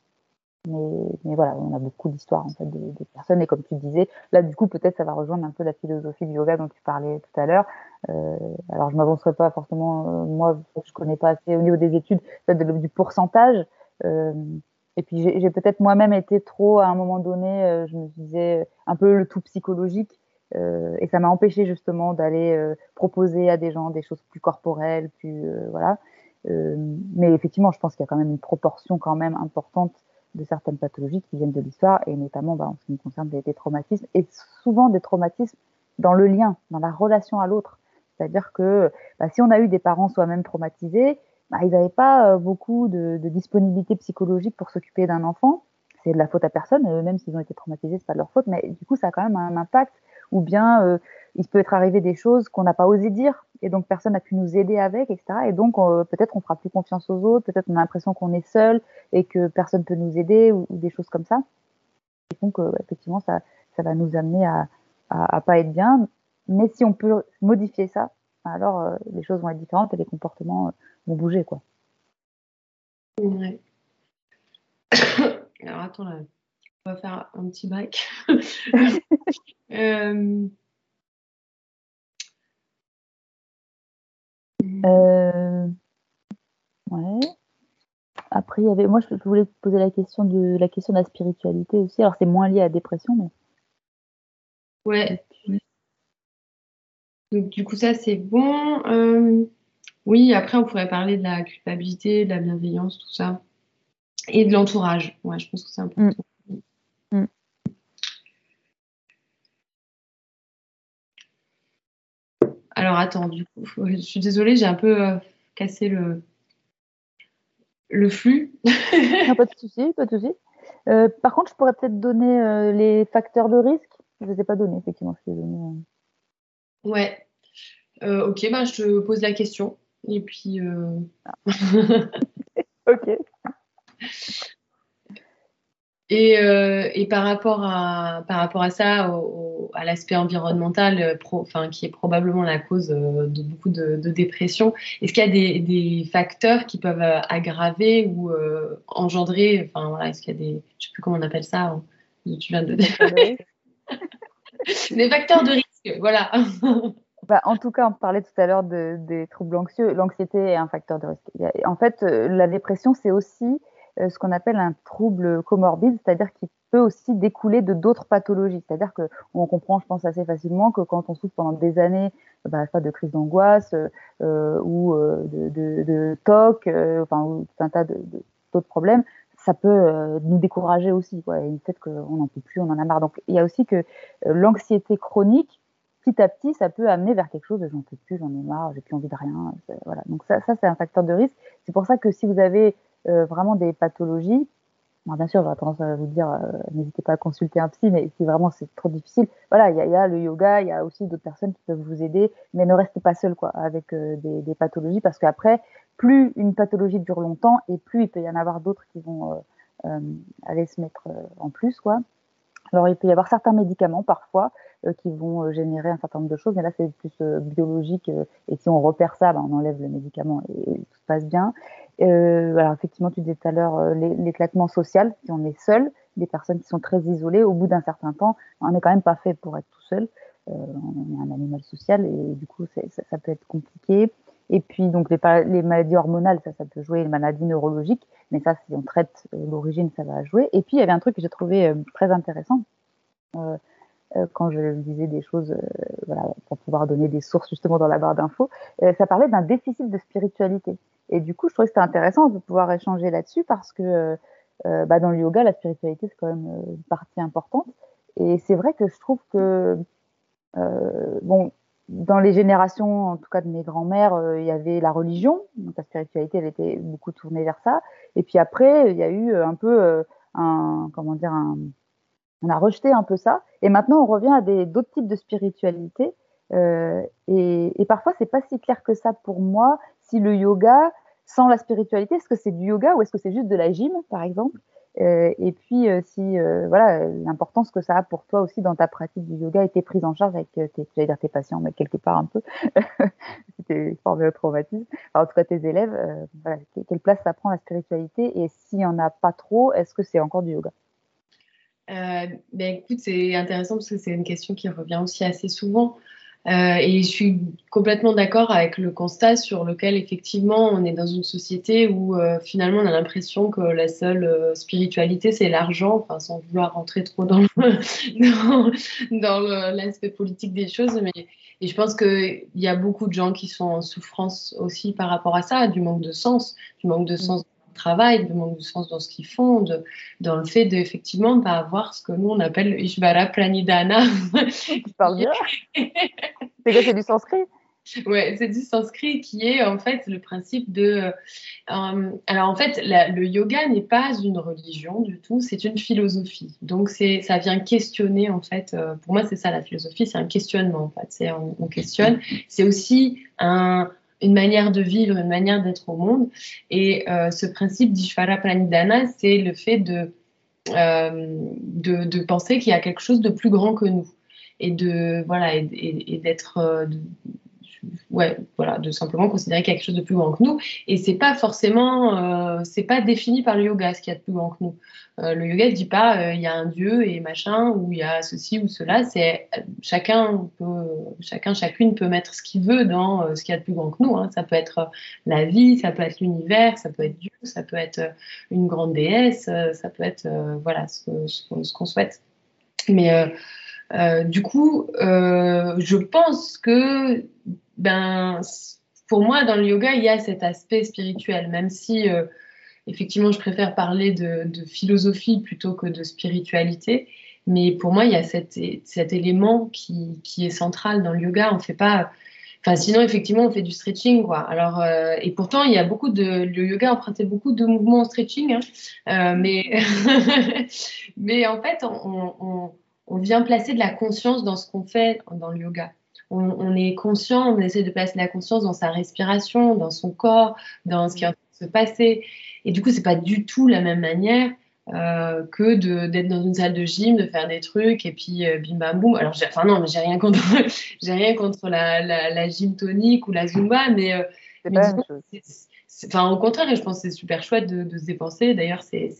Mais, mais, voilà, on a beaucoup d'histoires en fait de, de, personnes et comme tu disais, là du coup peut-être ça va rejoindre un peu la philosophie du yoga dont tu parlais tout à l'heure. Euh, alors je m'avancerai pas forcément, euh, moi je connais pas assez au niveau des études du pourcentage. Euh, et puis j'ai peut-être moi-même été trop à un moment donné, euh, je me disais un peu le tout psychologique euh, et ça m'a empêché justement d'aller proposer à des gens des choses plus corporelles, plus voilà. mais effectivement, je pense qu'il y a quand même une proportion quand même importante de certaines pathologies qui viennent de l'histoire, et notamment bah, en ce qui me concerne des, traumatismes, et souvent des traumatismes dans le lien, dans la relation à l'autre. C'est-à-dire que bah, si on a eu des parents soi-même traumatisés, bah, ils n'avaient pas euh, beaucoup de, de, disponibilité psychologique pour s'occuper d'un enfant. C'est de la faute à personne, euh, même s'ils ont été traumatisés, c'est pas de leur faute, mais du coup ça a quand même un impact. Ou bien euh, il peut être arrivé des choses qu'on n'a pas osé dire et donc personne n'a pu nous aider avec, etc. Et donc euh, peut-être on fera plus confiance aux autres, peut-être on a l'impression qu'on est seul et que personne peut nous aider ou, des choses comme ça. Et donc euh, effectivement ça, ça va nous amener à, à, pas être bien. Mais si on peut modifier ça, alors euh, les choses vont être différentes et les comportements vont bouger quoi. Alors attends là, on va faire un petit break. euh... Euh, ouais. Après, il y avait, moi, je voulais te poser la question de la question de la spiritualité aussi. Alors, c'est moins lié à la dépression, mais. Ouais. Donc, du coup, ça, c'est bon. Euh, oui, après, on pourrait parler de la culpabilité, de la bienveillance, tout ça. Et de l'entourage. Ouais, je pense que c'est important. Mm. Alors attends, du coup, je suis désolée, j'ai un peu cassé le, le flux. pas de souci, pas de souci. par contre, je pourrais peut-être donner les facteurs de risque. Je ne les ai pas donnés, effectivement. Je donné, Ouais. ok, bah, je te pose la question. Et puis. ok. Et, euh, et, par, rapport à, par rapport à ça, à l'aspect environnemental, euh, enfin, qui est probablement la cause euh, de beaucoup de, dépression, est-ce qu'il y a des, des, facteurs qui peuvent aggraver ou engendrer, enfin voilà, est-ce qu'il y a des, je sais plus comment on appelle ça, hein, tu viens de des facteurs de risque, voilà. Bah, en tout cas, on parlait tout à l'heure de, des troubles anxieux. L'anxiété est un facteur de risque. En fait, la dépression, c'est aussi ce qu'on appelle un trouble comorbide, c'est-à-dire qu'il peut aussi découler de d'autres pathologies. C'est-à-dire qu'on comprend, je pense, assez facilement que quand on souffre pendant des années bah, de crise d'angoisse euh, ou euh, de, de, de TOC, euh, enfin, ou tout un tas d'autres problèmes, ça peut euh, nous décourager aussi. Quoi, et peut-être qu'on n'en peut plus, on en a marre. Donc, il y a aussi que l'anxiété chronique, petit à petit, ça peut amener vers quelque chose de j'en peux plus, j'en ai marre, j'ai plus envie de rien. Voilà. Donc ça, ça c'est un facteur de risque. C'est pour ça que si vous avez euh, vraiment des pathologies. bien sûr, j'aurais tendance à vous dire, euh, n'hésitez pas à consulter un psy, mais si vraiment c'est trop difficile, voilà, il y, y a, le yoga, il y a aussi d'autres personnes qui peuvent vous aider, mais ne restez pas seul quoi, avec euh, des, des, pathologies, parce qu'après, plus une pathologie dure longtemps, et plus il peut y en avoir d'autres qui vont aller se mettre en plus, quoi. Alors, il peut y avoir certains médicaments parfois qui vont générer un certain nombre de choses, mais là, c'est plus biologique. et si on repère ça, ben, on enlève le médicament et, tout se passe bien. Euh, alors effectivement, tu disais tout à l'heure euh, l'éclatement social, si on est seul, des personnes qui sont très isolées, au bout d'un certain temps, on n'est quand même pas fait pour être tout seul. Euh, on est un animal social et du coup, ça, peut être compliqué. Et puis donc les, maladies hormonales, ça, ça peut jouer, les maladies neurologiques, mais ça, si on traite euh, l'origine, ça va jouer. Et puis il y avait un truc que j'ai trouvé euh, très intéressant. Euh, quand je disais des choses voilà, pour pouvoir donner des sources justement dans la barre d'infos, ça parlait d'un déficit de spiritualité. Et du coup, je trouvais que c'était intéressant de pouvoir échanger là-dessus parce que bah, dans le yoga, la spiritualité, c'est quand même une partie importante. Et c'est vrai que je trouve que, bon, dans les générations, en tout cas de mes grands-mères, euh, il y avait la religion. Donc la spiritualité, elle était beaucoup tournée vers ça. Et puis après, il y a eu un peu un, comment dire, un, on a rejeté un peu ça. Et maintenant, on revient à d'autres types de spiritualité. Euh, et, et, parfois, c'est pas si clair que ça pour moi. Si le yoga, sans la spiritualité Est-ce que c'est du yoga ou est-ce que c'est juste de la gym, par exemple? euh, Et puis, euh, si euh, voilà l'importance que ça a pour toi aussi dans ta pratique du yoga été prise en charge avec tes, j'allais dire tes patients, mais quelque part un peu, si t'es formé au traumatisme, en tout cas tes élèves, quelle place ça prend la spiritualité. Et s'il n'y en a pas trop, est-ce que c'est encore du yoga? Ben écoute, c'est intéressant parce que c'est une question qui revient aussi assez souvent. Euh, et je suis complètement d'accord avec le constat sur lequel effectivement on est dans une société où euh, finalement on a l'impression que la seule euh, spiritualité c'est l'argent, enfin sans vouloir rentrer trop dans dans, l'aspect politique des choses, mais et je pense qu'il y a beaucoup de gens qui sont en souffrance aussi par rapport à ça, du manque de sens, du manque de sens travail, de manque de sens dans ce qu'ils font, dans le fait d'effectivement pas avoir ce que nous on appelle Ishvara Pranidhana. Tu parles bien. c'est c'est du sanskrit? Ouais, c'est du sanskrit qui est en fait le principe de. Euh, alors en fait, le yoga n'est pas une religion du tout, c'est une philosophie. Donc c'est, ça vient questionner en fait. Euh, pour moi, c'est ça la philosophie, c'est un questionnement en fait. C'est on questionne. C'est aussi un, une manière de vivre, une manière d'être au monde. Et euh, ce principe d'Ishvara Pranidhana, c'est le fait de, euh, de, penser qu'il y a quelque chose de plus grand que nous. Et de voilà et, et, d'être euh, ouais, voilà, de simplement considérer quelque chose de plus grand que nous. Et c'est pas forcément, euh, c'est pas défini par le yoga ce qu'il y a de plus grand que nous. Euh, le yoga ne dit pas euh, il y a un dieu et machin ou il y a ceci ou cela. C'est chacun peut, chacun chacune peut mettre ce qu'il veut dans ce qu'il y a de plus grand que nous. Hein. Ça peut être la vie, ça peut être l'univers, ça peut être Dieu, ça peut être une grande déesse, ça peut être voilà ce qu'on souhaite. Mais du coup, je pense que ben, pour moi, dans le yoga, il y a cet aspect spirituel, même si euh, effectivement, je préfère parler de, philosophie plutôt que de spiritualité. Mais pour moi, il y a cet, cet élément qui, qui, est central dans le yoga. On fait pas, Enfin, sinon, effectivement, on fait du stretching, quoi. Alors, euh, et pourtant, il y a beaucoup de, le yoga empruntait beaucoup de mouvements en stretching, hein. euh, mais, mais en fait, on, on, on, vient placer de la conscience dans ce qu'on fait dans le yoga. On, on, est conscient, on essaie de placer de la conscience dans sa respiration, dans son corps, dans ce qui va se passer. Et du coup, c'est pas du tout la même manière euh, que d'être dans une salle de gym, de faire des trucs et puis euh, bim bam boum. Alors, enfin non, mais j'ai rien contre, j'ai rien contre la, la, la, gym tonique ou la zumba, mais, euh, mais enfin au contraire, je pense que c'est super chouette de, se dépenser. D'ailleurs, c'est,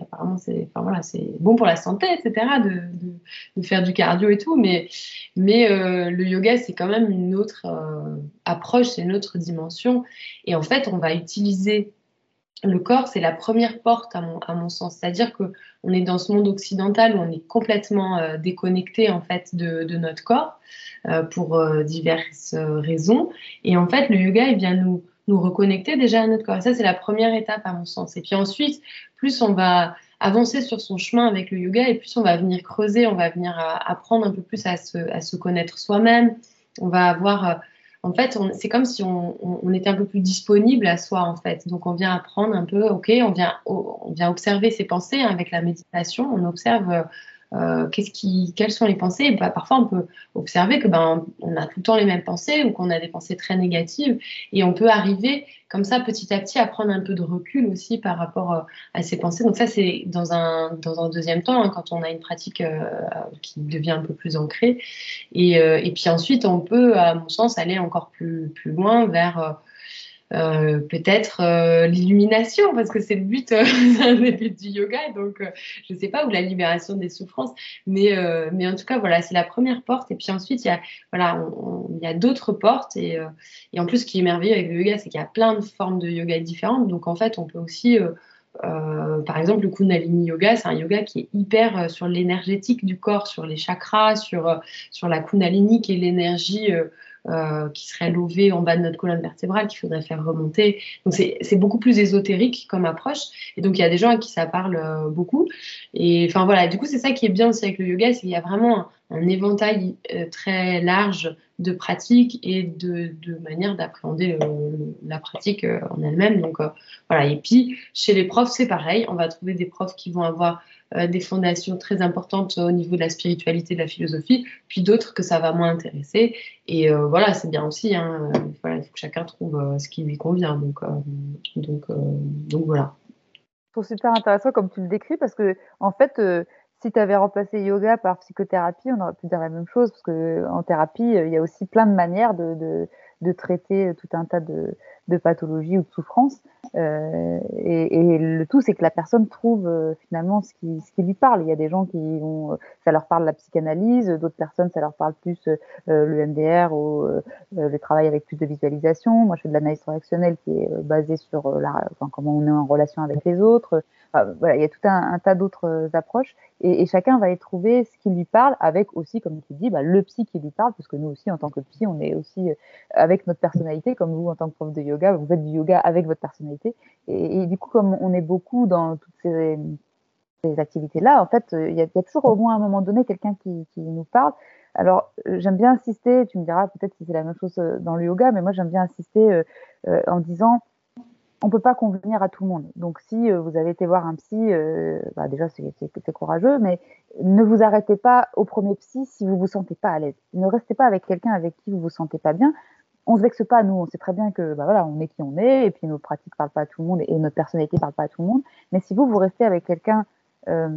apparemment c'est, enfin voilà, bon pour la santé, etc. De, de, faire du cardio et tout, mais mais euh, le yoga c'est quand même une autre euh, approche, c'est une autre dimension. Et en fait, on va utiliser le corps, c'est la première porte à mon, à mon sens. C'est-à-dire que on est dans ce monde occidental où on est complètement euh, déconnecté en fait de, de notre corps pour diverses raisons. Et en fait, le yoga, il vient nous, nous reconnecter déjà à notre corps. Et ça, c'est la première étape à mon sens. Et puis ensuite, plus on va avancer sur son chemin avec le yoga et plus on va venir creuser, on va venir apprendre un peu plus à se, à se connaître soi-même. On va avoir en fait, c'est comme si on, on, était un peu plus disponible à soi, en fait. Donc, on vient apprendre un peu, ok, on vient, on vient observer ses pensées hein, avec la méditation. On observe euh, qu'est-ce qui, quelles sont les pensées? bah, parfois, on peut observer que ben, on a tout le temps les mêmes pensées ou qu'on a des pensées très négatives, et on peut arriver comme ça petit à petit à prendre un peu de recul aussi par rapport euh, à ces pensées. Donc ça, c'est dans un dans un deuxième temps hein, quand on a une pratique euh, qui devient un peu plus ancrée, et, euh, et puis ensuite, on peut, à mon sens, aller encore plus plus loin vers euh, peut-être euh, l'illumination, parce que c'est le but euh, du yoga, donc euh, je sais pas, ou la libération des souffrances, mais, mais en tout cas, voilà, c'est la première porte, et puis ensuite, il y a, voilà, il y a d'autres portes, et, et en plus, ce qui est merveilleux avec le yoga, c'est qu'il y a plein de formes de yoga différentes, donc en fait, on peut aussi... Euh, par exemple, le Kundalini Yoga, c'est un yoga qui est hyper euh, sur l'énergétique du corps, sur les chakras, sur, euh, sur la Kundalini qui est l'énergie euh, qui serait levée en bas de notre colonne vertébrale, qu'il faudrait faire remonter. Donc c'est beaucoup plus ésotérique comme approche. Et donc il y a des gens à qui ça parle euh, beaucoup. Et enfin voilà, du coup c'est ça qui est bien aussi avec le yoga, c'est qu'il y a vraiment un, éventail euh, très large de pratiques et de, de manière d'appréhender la pratique en elle-même. Donc voilà. Et puis chez les profs c'est pareil, on va trouver des profs qui vont avoir euh, des fondations très importantes au niveau de la spiritualité, de la philosophie, puis d'autres que ça va moins intéresser. Et euh, voilà, c'est bien aussi. Hein, euh, il faut que chacun trouve euh, ce qui lui convient. Donc, euh, donc, donc voilà. Je super intéressant comme tu le décris parce que en fait, si tu avais remplacé yoga par psychothérapie, on aurait pu dire la même chose parce que en thérapie, il y a aussi plein de manières de, de traiter tout un tas de, de pathologies ou de souffrances. Euh, et, le tout, c'est que la personne trouve euh, finalement ce qui, ce qui lui parle. Il y a des gens qui vont, ça leur parle la psychanalyse, d'autres personnes, ça leur parle plus euh, le MDR ou euh, le travail avec plus de visualisation. Moi, je fais de l'analyse transactionnelle qui est basée sur la, comment on est en relation avec les autres. Voilà, il y a tout un, tas d'autres approches et, et, chacun va y trouver ce qui lui parle avec aussi, comme tu dis, bah, le psy qui lui parle, parce que nous aussi, en tant que psy, on est aussi avec notre personnalité, comme vous en tant que prof de yoga, vous faites du yoga avec votre personnalité. Et, du coup, comme on est beaucoup dans toutes ces, activités-là, en fait, il y, a, il y, a, toujours au moins à un moment donné quelqu'un qui, nous parle. Alors, j'aime bien insister, tu me diras peut-être si c'est la même chose dans le yoga, mais moi j'aime bien insister euh, euh, en disant on peut pas convenir à tout le monde. Donc si euh, vous avez été voir un psy, euh, bah déjà c'est courageux, mais ne vous arrêtez pas au premier psy si vous vous sentez pas à l'aise. Ne restez pas avec quelqu'un avec qui vous vous sentez pas bien on se vexe pas, nous, on sait très bien que bah voilà, on est qui on est, et puis nos pratiques parlent pas à tout le monde, et notre personnalité parle pas à tout le monde. Mais si vous, vous restez avec quelqu'un euh,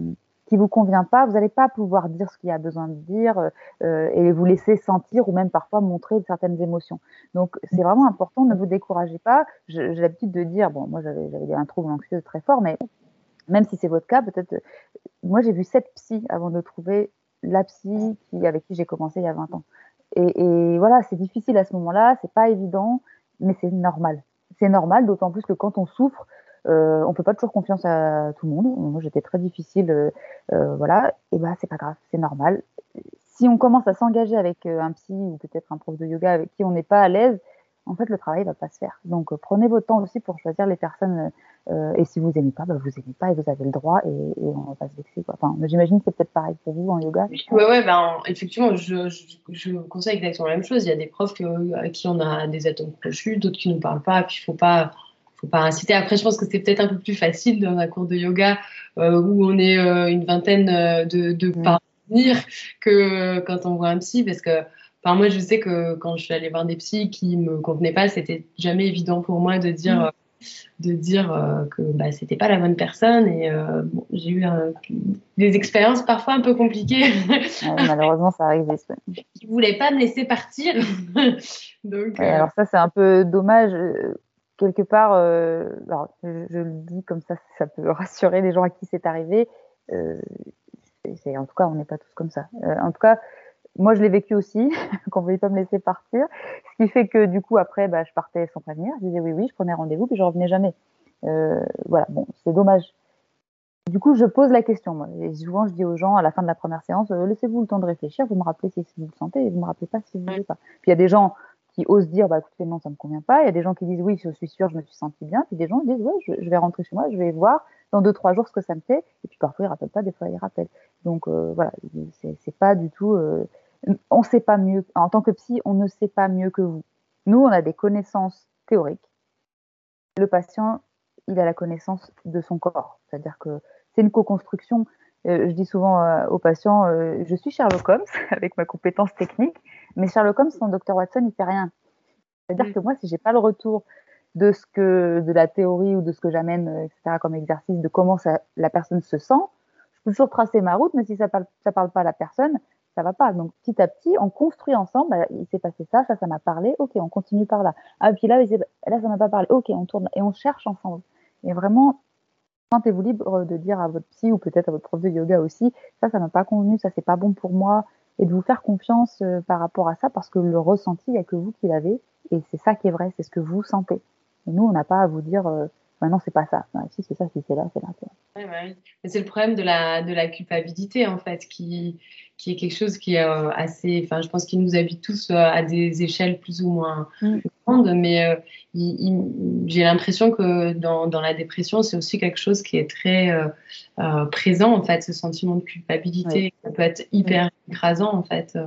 qui vous convient pas, vous n'allez pas pouvoir dire ce qu'il y a besoin de dire euh, et vous laisser sentir ou même parfois montrer certaines émotions. Donc c'est vraiment important, ne vous découragez pas. J'ai l'habitude de dire, bon, moi j'avais un trouble anxieux très fort, mais même si c'est votre cas, peut-être, moi j'ai vu sept psys avant de trouver la psy avec qui j'ai commencé il y a 20 ans. Et, voilà, c'est difficile à ce moment-là, c'est pas évident, mais c'est normal. C'est normal, d'autant plus que quand on souffre, euh, on peut pas toujours confiance à tout le monde. Moi, j'étais très difficile, euh, euh, voilà. Et ben, c'est pas grave, c'est normal. Si on commence à s'engager avec un psy ou peut-être un prof de yoga avec qui on n'est pas à l'aise, en fait, le travail va pas se faire. Donc, prenez votre temps aussi pour choisir les personnes. et si vous aimez pas, bah, vous aimez pas et vous avez le droit et, et on va pas se vexer. Quoi. Enfin, j'imagine que c'est peut-être pareil pour vous en yoga. Ouais, ouais, ben, effectivement, je, je, je, conseille exactement la même chose. Il y a des profs à qui on a des atomes crochus, d'autres qui nous parlent pas, puis il faut pas faut pas inciter. Après, je pense que c'est peut-être un peu plus facile dans un cours de yoga euh, où on est euh, une vingtaine euh, de, de mm. parvenir que quand on voit un psy, parce que enfin, moi, je sais que quand je suis allée voir des psys qui me convenaient pas, c'était jamais évident pour moi de dire. Mm. de dire que bah, c'était pas la bonne personne et bon, j'ai eu des expériences parfois un peu compliquées. malheureusement, ça arrive. Qui voulaient pas me laisser partir. Donc, alors ça, c'est un peu dommage quelque part, euh, alors, je, le dis comme ça, ça peut rassurer les gens à qui c'est arrivé. Euh, c'est, en tout cas, on n'est pas tous comme ça. Euh, en tout cas, moi, je l'ai vécu aussi, qu'on ne voulait pas me laisser partir. Ce qui fait que du coup, après, bah, je partais sans prévenir. Je disais oui, oui, je prenais rendez-vous, puis je revenais jamais. Euh, voilà, bon, c'est dommage. Du coup, je pose la question. Moi. Et souvent, je dis aux gens à la fin de la première séance, euh, laissez-vous le temps de réfléchir, vous me rappelez si vous le sentez, et vous me rappelez pas si vous ne voulez pas. Puis il y a des gens, qui osent dire bah écoutez non ça me convient pas il y a des gens qui disent oui je suis sûr je me suis senti bien puis des gens disent ouais je, vais rentrer chez moi je vais voir dans deux trois jours ce que ça me fait et puis parfois ils rappellent pas des fois ils rappellent donc euh, voilà c'est pas du tout euh, on sait pas mieux en tant que psy on ne sait pas mieux que vous nous on a des connaissances théoriques le patient il a la connaissance de son corps c'est à dire que c'est une co-construction euh, je dis souvent euh, aux patients, euh, je suis Sherlock Holmes avec ma compétence technique, mais Sherlock Holmes sans Dr Watson, il fait rien. C'est-à-dire que moi, si j'ai pas le retour de ce que, de la théorie ou de ce que j'amène, etc., comme exercice, de comment ça, la personne se sent, je peux toujours tracer ma route, mais si ça parle, ça parle pas à la personne, ça va pas. Donc petit à petit, on construit ensemble. Bah, il s'est passé ça, ça, ça m'a parlé. Ok, on continue par là. Ah puis là, là, ça m'a pas parlé. Ok, on tourne et on cherche ensemble. Et vraiment, sentez-vous libre de dire à votre psy ou peut-être à votre prof de yoga aussi, ça, ça m'a pas convenu, ça, c'est pas bon pour moi, et de vous faire confiance euh, par rapport à ça parce que le ressenti, il n'y a que vous qui l'avez, et c'est ça qui est vrai, c'est ce que vous sentez. Et nous, on n'a pas à vous dire, euh, non, c'est pas ça. si c'est ça, si c'est là, c'est là. Ouais, C'est le problème de la, de la culpabilité, en fait, qui, qui est quelque chose qui est euh, assez. Enfin, je pense qu'il nous habite tous euh, à des échelles plus ou moins mm. grandes, mais euh, j'ai l'impression que dans, dans, la dépression, c'est aussi quelque chose qui est très présent, en fait, ce sentiment de culpabilité. Ça peut être hyper écrasant, en fait.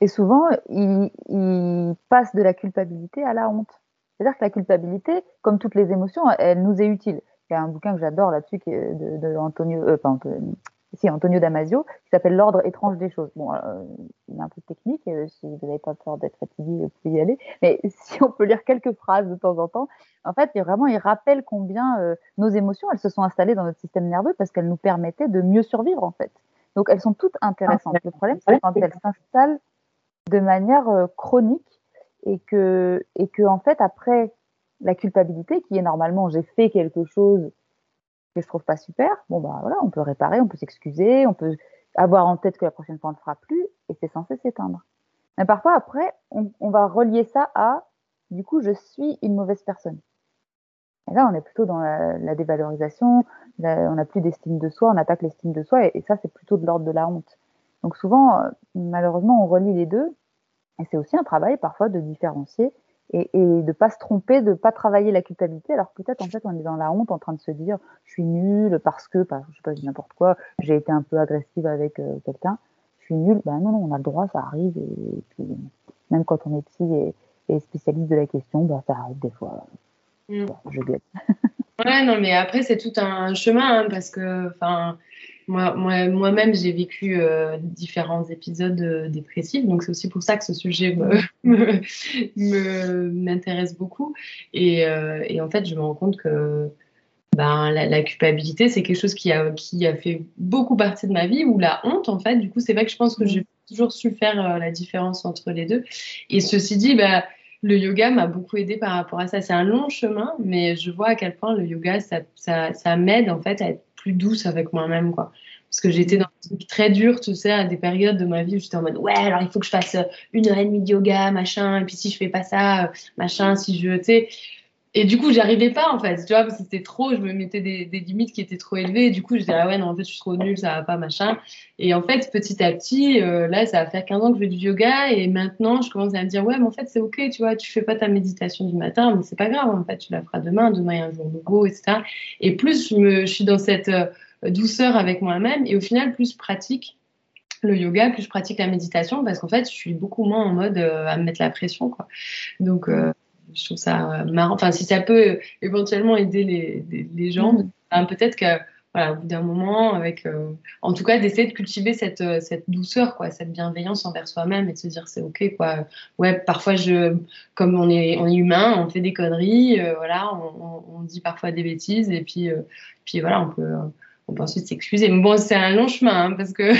Et souvent, il, il passe de la culpabilité à la honte. C'est-à-dire que la culpabilité, comme toutes les émotions, elle nous est utile. Il y a un bouquin que j'adore là-dessus de, de Antonio, euh, si, Antonio Damasio, qui s'appelle L'ordre étrange des choses. Bon, euh, il est un peu technique, euh, si vous n'avez pas peur d'être fatigué, vous pouvez y aller. Mais si on peut lire quelques phrases de temps en temps, en fait, il, vraiment, il rappelle combien euh, nos émotions, elles se sont installées dans notre système nerveux parce qu'elles nous permettaient de mieux survivre, en fait. Donc, elles sont toutes intéressantes. Le problème, c'est quand elles s'installent de manière chronique et que, et que en fait, après la culpabilité, qui est normalement j'ai fait quelque chose que je trouve pas super, bon bah voilà, on peut réparer, on peut s'excuser, on peut avoir en tête que la prochaine fois on ne fera plus, et c'est censé s'éteindre. Mais parfois après, on, va relier ça à, du coup, je suis une mauvaise personne. Et là, on est plutôt dans la, la dévalorisation, on n'a plus d'estime de soi, on attaque l'estime de soi, et, et ça, c'est plutôt de l'ordre de la honte. Donc souvent, euh, malheureusement, on relie les deux, et c'est aussi un travail parfois de différencier et, et de pas se tromper, de pas travailler la culpabilité. Alors peut-être en fait on est dans la honte en train de se dire je suis nulle parce que, je sais pas, n'importe quoi, j'ai été un peu agressive avec euh, quelqu'un, je suis nulle. Ben non, non, on a le droit, ça arrive. Et, puis même quand on est psy et, et spécialiste de la question, ben, ça arrive des fois. Mm. je gueule. ouais, non, mais après c'est tout un chemin hein, parce que, enfin moi, moi-même, j'ai vécu euh, différents épisodes euh, dépressifs, donc c'est aussi pour ça que ce sujet m'intéresse beaucoup. Et, euh, et, en fait, je me rends compte que ben, la, culpabilité, c'est quelque chose qui a, qui a fait beaucoup partie de ma vie, ou la honte, en fait. Du coup, c'est vrai que je pense que j'ai toujours su faire la différence entre les deux. Et ceci dit, ben, le yoga m'a beaucoup aidé par rapport à ça. C'est un long chemin, mais je vois à quel point le yoga, ça, ça, ça m'aide en fait à être plus douce avec moi-même, quoi. Parce que j'étais dans un truc très dur, tu sais, à des périodes de ma vie où j'étais en mode, ouais, alors il faut que je fasse une heure et demie de yoga, machin, et puis si je fais pas ça, machin, si je, tu sais. Et du coup, j'arrivais pas en fait, tu vois, parce que c'était trop, je me mettais des, limites qui étaient trop élevées. Et du coup, je disais, ah ouais, non, en fait, je suis trop nulle, ça va pas, machin. Et en fait, petit à petit, euh, là, ça va faire 15 ans que je fais du yoga. Et maintenant, je commence à me dire, ouais, mais en fait, c'est OK, tu vois, tu fais pas ta méditation du matin, mais c'est pas grave, en fait, tu la feras demain, demain est un jour nouveau, etc. Et plus je, je suis dans cette euh, douceur avec moi-même, et au final, plus pratique le yoga, plus je pratique la méditation, parce qu'en fait, je suis beaucoup moins en mode euh, à me mettre la pression, quoi. Donc, je trouve ça marrant. Enfin, si ça peut éventuellement aider les, les, gens, mm. ben, peut-être que voilà, au bout d'un moment, avec, euh, en tout cas, d'essayer de cultiver cette, euh, cette douceur, quoi, cette bienveillance envers soi-même et de se dire c'est ok, quoi. Ouais, parfois je, comme on est, on est humain, on fait des conneries, euh, voilà, on, on, dit parfois des bêtises et puis, puis voilà, on peut, on peut ensuite s'excuser. Mais bon, c'est un long chemin hein, parce que.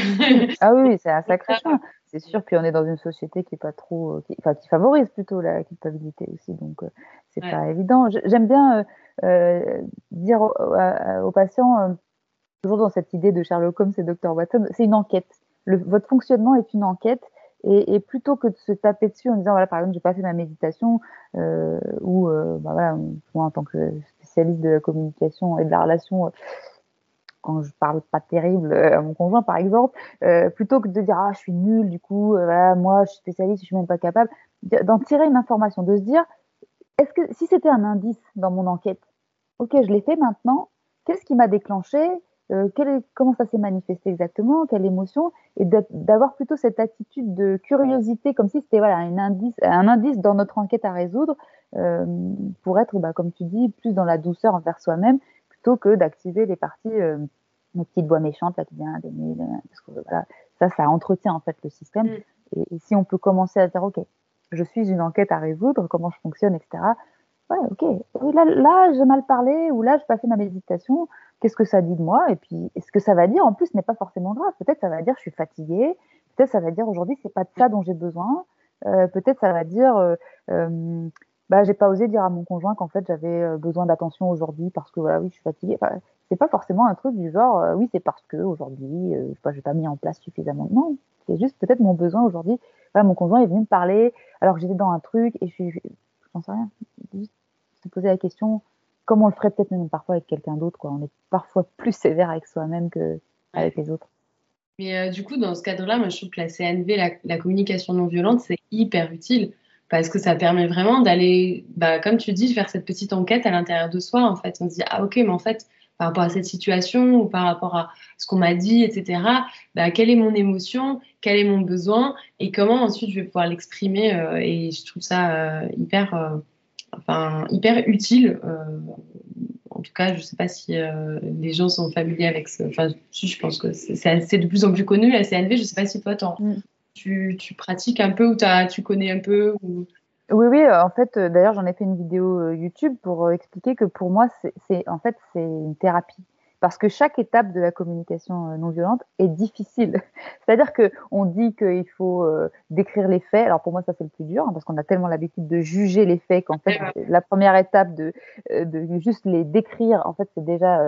ah oui, c'est un sacré chemin c'est sûr qu'on est dans une société qui est pas trop, euh, qui, enfin, qui favorise plutôt la culpabilité aussi, donc euh, c'est pas évident. J'aime bien euh, dire aux, patients, toujours dans cette idée de Sherlock Holmes et Dr Watson, c'est une enquête. Le, votre fonctionnement est une enquête. Et, et, plutôt que de se taper dessus en disant voilà par exemple j'ai pas fait ma méditation ou bah, voilà moi en tant que spécialiste de la communication et de la relation quand je parle pas terrible euh, à mon conjoint, par exemple, euh, plutôt que de dire ah je suis nulle, du coup, euh, moi je suis spécialiste, je suis même pas capable, d'en tirer une information, de se dire est-ce que si c'était un indice dans mon enquête, ok, je l'ai fait maintenant, qu'est-ce qui m'a déclenché comment ça s'est manifesté exactement, quelle émotion, et d'avoir plutôt cette attitude de curiosité, comme si c'était voilà, un, indice, dans notre enquête à résoudre, pour être, bah, comme tu dis, plus dans la douceur envers soi-même, plutôt que d'activer les parties une petite voix méchante là qui vient des parce que voilà, ça, ça entretient en fait le système. Mm. Et, si on peut commencer à dire, ok, je suis une enquête à résoudre, comment je fonctionne, etc. Ouais, ok, là, là j'ai mal parlé ou là j'ai pas fait ma méditation. Qu'est-ce que ça dit de moi? Et puis, ce que ça va dire en plus n'est pas forcément grave. Peut-être ça va dire je suis fatiguée. Peut-être ça va dire aujourd'hui c'est pas de ça dont j'ai besoin. Euh, peut-être ça va dire euh, euh, bah j'ai pas osé dire à mon conjoint qu'en fait j'avais euh, besoin d'attention aujourd'hui parce que voilà oui je suis fatiguée. Enfin, c'est pas forcément un truc du genre euh, oui c'est parce que aujourd'hui euh, je sais pas j'ai pas mis en place suffisamment. Non, c'est juste peut-être mon besoin aujourd'hui. Voilà, mon conjoint est venu me parler alors que j'étais dans un truc et je suis j'en sais rien. Juste se poser la question comment on le ferait peut-être même parfois avec quelqu'un d'autre quoi. On est parfois plus sévère avec soi-même que avec les autres. Mais du coup, dans ce cadre-là, moi, je trouve que la CNV, la, la communication non violente, c'est hyper utile parce que ça permet vraiment d'aller, bah, comme tu dis, faire cette petite enquête à l'intérieur de soi. En fait, on se dit ah ok, mais en fait, par rapport à cette situation ou par rapport à ce qu'on m'a dit, etc. Bah, quelle est mon émotion, quel est mon besoin et comment ensuite je vais pouvoir l'exprimer. Euh, et je trouve ça euh, hyper, euh, hyper utile. en tout cas, je ne sais pas si les gens sont familiers avec ce. Enfin, je pense que c'est de plus en plus connu la CNV. Je ne sais pas si toi, t'en mm tu, pratiques un peu ou tu connais un peu ou... Oui, oui, euh, en fait, euh, d'ailleurs, j'en ai fait une vidéo euh, YouTube pour expliquer que pour moi, c'est en fait, c'est une thérapie. Parce que chaque étape de la communication non violente est difficile. C'est-à-dire que on dit qu'il faut décrire les faits. Alors pour moi, ça c'est le plus dur hein, parce qu'on a tellement l'habitude de juger les faits qu'en fait, la première étape de, de juste les décrire, en fait, c'est déjà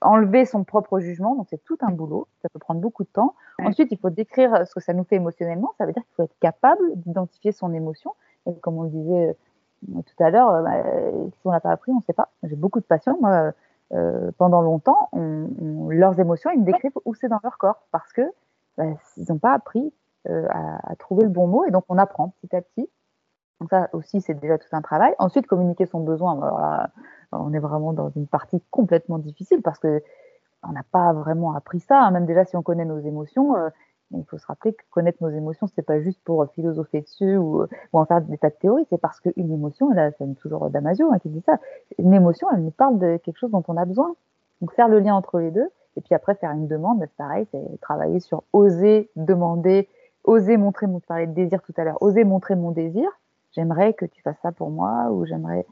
enlever son propre jugement. Donc, c'est tout un boulot. Ça peut prendre beaucoup de temps. Ensuite, il faut décrire ce que ça nous fait émotionnellement. Ça veut dire qu'il faut être capable d'identifier son émotion. Et comme on le disait euh, tout à l'heure, euh, bah, si on l'a pas appris, on ne sait pas. J'ai beaucoup de patients, moi, euh, pendant longtemps, leurs émotions, ils me décrivent où c'est dans leur corps parce que bah, ils n'ont pas appris à, trouver le bon mot et donc on apprend petit à petit. Donc ça aussi, c'est déjà tout un travail. Ensuite, communiquer son besoin. Alors on est vraiment dans une partie complètement difficile parce que on n'a pas vraiment appris ça. Hein. Même déjà, si on connaît nos émotions, euh, il faut se rappeler que connaître nos émotions, c'est pas juste pour philosopher dessus ou, en faire des tas de théories. C'est parce qu'une émotion, là, c'est toujours Damasio hein, qui dit ça. Une émotion, elle nous parle de quelque chose dont on a besoin. Donc faire le lien entre les deux, et puis après faire une demande, c'est pareil, c'est travailler sur oser demander, oser montrer mon, parlais de désir tout à l'heure, oser montrer mon désir. J'aimerais que tu fasses ça pour moi, ou j'aimerais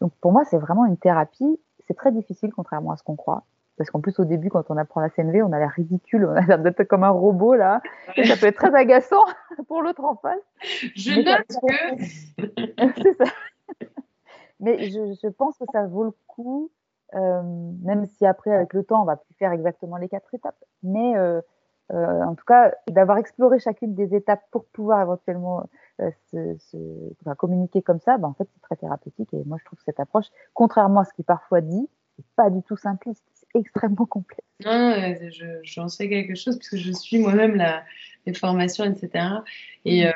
donc pour moi, c'est vraiment une thérapie. C'est très difficile, contrairement à ce qu'on croit. Parce qu'en plus, au début, quand on apprend la CNV, on a l'air ridicule, on a l'air d'être comme un robot, là. Et ça peut être très agaçant pour l'autre en face. Je note que. c'est ça. Mais je, je, pense que ça vaut le coup, euh, même si après, avec le temps, on va plus faire exactement les quatre étapes. Mais euh, en tout cas, d'avoir exploré chacune des étapes pour pouvoir éventuellement se, se communiquer comme ça, bah, en fait, c'est très thérapeutique. Et moi, je trouve que cette approche, contrairement à ce qui est parfois dit, c'est pas du tout simpliste, c'est extrêmement complexe. Non, j'en sais quelque chose puisque je suis moi-même la, les formations, etc. Et,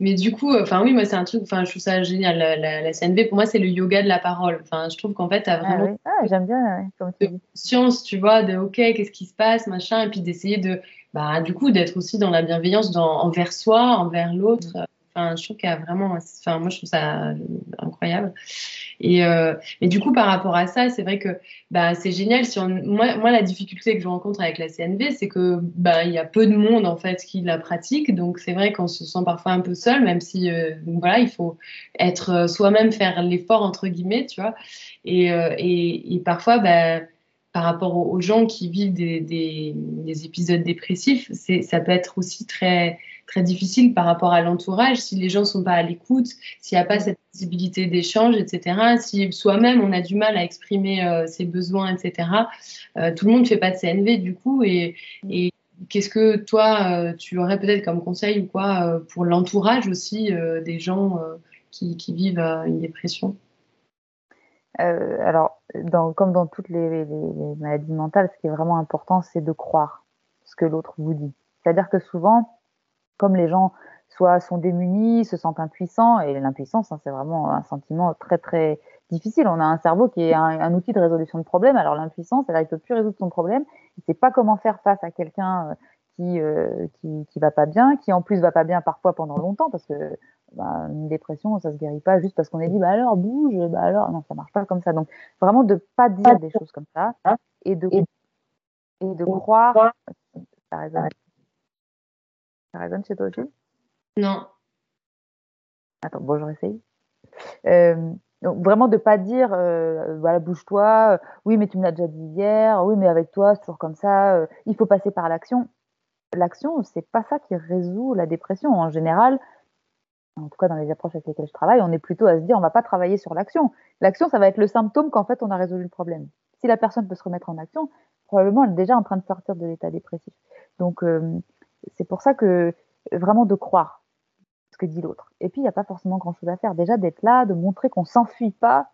mais du coup, enfin oui, moi c'est un truc, enfin je trouve ça génial. La, la, CNV pour moi c'est le yoga de la parole. Enfin, je trouve qu'en fait, tu as ah vraiment ah, j'aime bien, comme tu dis. conscience, tu vois, de ok, qu'est-ce qui se passe, machin, et puis d'essayer de, bah du coup, d'être aussi dans la bienveillance dans, envers soi, envers l'autre. Enfin, je trouve qu'il y a vraiment, enfin moi je trouve ça incroyable. Et euh, du coup, par rapport à ça, c'est vrai que bah, c'est génial. Si moi, la difficulté que je rencontre avec la CNV, c'est que bah, il y a peu de monde en fait qui la pratique. Donc c'est vrai qu'on se sent parfois un peu seul, même si euh, voilà, il faut être euh, soi-même, faire l'effort entre guillemets, tu vois. Et, parfois, bah, par rapport aux, gens qui vivent des, des, des épisodes dépressifs, ça peut être aussi très très difficile par rapport à l'entourage, si les gens sont pas à l'écoute, s'il n'y a pas cette possibilité d'échange, etc. Si soi-même on a du mal à exprimer euh, ses besoins, etc. Euh, tout le monde ne fait pas de CNV du coup. Et, et qu'est-ce que toi euh, tu aurais peut-être comme conseil ou quoi pour l'entourage aussi des gens qui, qui, vivent une dépression? Alors, dans, comme dans toutes les, les maladies mentales, ce qui est vraiment important, c'est de croire ce que l'autre vous dit. C'est-à-dire que souvent, comme les gens soit sont démunis, se sentent impuissants, et l'impuissance, hein, c'est vraiment un sentiment très très difficile. On a un cerveau qui est un, outil de résolution de problèmes, alors l'impuissance, elle ne peut plus résoudre son problème, il ne sait pas comment faire face à quelqu'un euh, qui, euh, qui, qui va pas bien, qui en plus va pas bien parfois pendant longtemps, parce que bah, une dépression, ça se guérit pas juste parce qu'on est dit, bah alors bouge, bah alors, non, ça marche pas comme ça. Donc vraiment de pas dire des choses comme ça et de, et de croire, ça résonne ça résonne chez toi aussi? Non. Attends, bon, je réessaye. Euh, donc vraiment de pas dire euh, voilà bouge-toi, euh, oui mais tu me l'as déjà dit hier, oui mais avec toi c'est toujours comme ça, il faut passer par l'action. L'action c'est pas ça qui résout la dépression en général. En tout cas dans les approches avec lesquelles je travaille, on est plutôt à se dire on va pas travailler sur l'action. L'action ça va être le symptôme qu'en fait on a résolu le problème. Si la personne peut se remettre en action, probablement elle est déjà en train de sortir de l'état dépressif. Donc c'est pour ça que vraiment de croire ce que dit l'autre. Et puis, il n'y a pas forcément grand-chose à faire. Déjà, d'être là, de montrer qu'on s'enfuit pas,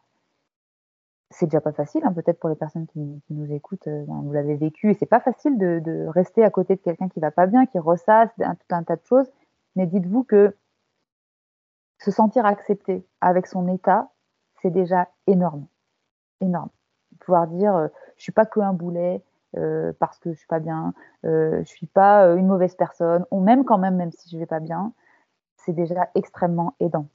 c'est déjà pas facile. Hein, Peut-être pour les personnes qui, nous écoutent, euh, ben, vous l'avez vécu. Et c'est pas facile de, rester à côté de quelqu'un qui va pas bien, qui ressasse tout un tas de choses. Mais dites-vous que se sentir accepté avec son état, c'est déjà énorme. Énorme. Pouvoir dire, euh, je suis pas que un boulet, euh, parce que je suis pas bien, euh, je suis pas euh, une mauvaise personne, on m'aime quand même même si je vais pas bien, c'est déjà extrêmement aidant.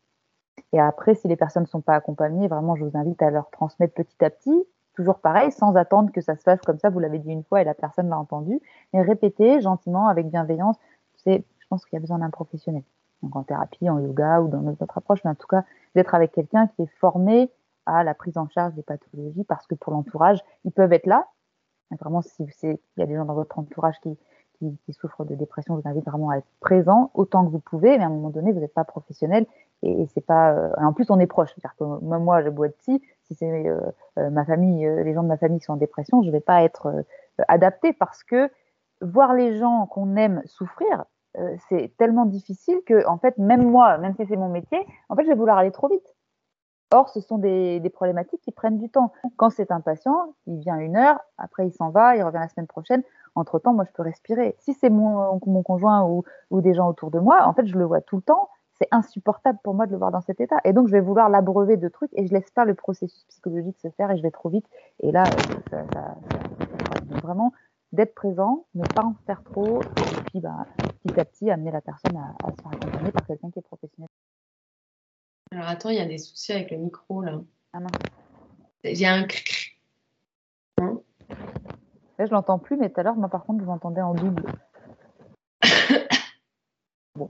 Et après, si les personnes ne sont pas accompagnées, vraiment, je vous invite à leur transmettre petit à petit, toujours pareil, sans attendre que ça se fasse comme ça, vous l'avez dit une fois et la personne l'a entendu, mais répéter gentiment, avec bienveillance. Je pense qu'il y a besoin d'un professionnel. Donc en thérapie, en yoga ou dans notre approche, mais en tout cas, d'être avec quelqu'un qui est formé à la prise en charge des pathologies, parce que pour l'entourage, ils peuvent être là, Vraiment, si il y a des gens dans votre entourage qui, souffrent de dépression, je vous invite vraiment à être présent autant que vous pouvez, mais à un moment donné, vous n'êtes pas professionnel et, c'est pas. Euh, en plus, on est proche. Moi, je bois de psy. Si c'est euh, euh, ma famille, les gens de ma famille sont en dépression, je ne vais pas être adapté parce que voir les gens qu'on aime souffrir, c'est tellement difficile que, en fait, même moi, même si c'est mon métier, en fait, je vais vouloir aller trop vite. Or, ce sont des, des, problématiques qui prennent du temps. Quand c'est un patient, il vient une heure, après il s'en va, il revient la semaine prochaine. Entre-temps, moi, je peux respirer. Si c'est mon, mon, conjoint ou, ou, des gens autour de moi, en fait, je le vois tout le temps. C'est insupportable pour moi de le voir dans cet état. Et donc, je vais vouloir l'abreuver de trucs et je laisse pas le processus psychologique se faire et je vais trop vite. Et là, ça, ça, ça, vraiment d'être présent, ne pas en faire trop, et puis bah, petit à petit amener la personne à, à se faire accompagner par quelqu'un qui est professionnel. Alors attends, il y a des soucis avec le micro là. Ah non. J'ai un cric. Hein? Là, je l'entends plus, mais tout à l'heure, moi par contre, je l'entendais en double. bon.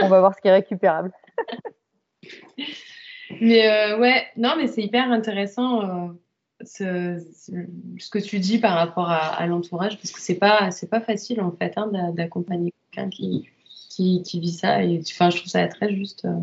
On va voir ce qui est récupérable. mais euh, ouais, non, mais c'est hyper intéressant euh, ce, ce, que tu dis par rapport à, l'entourage, parce que c'est pas c'est pas facile en fait hein, d'accompagner quelqu'un qui, qui, qui, vit ça. Et enfin, je trouve ça très juste. Euh,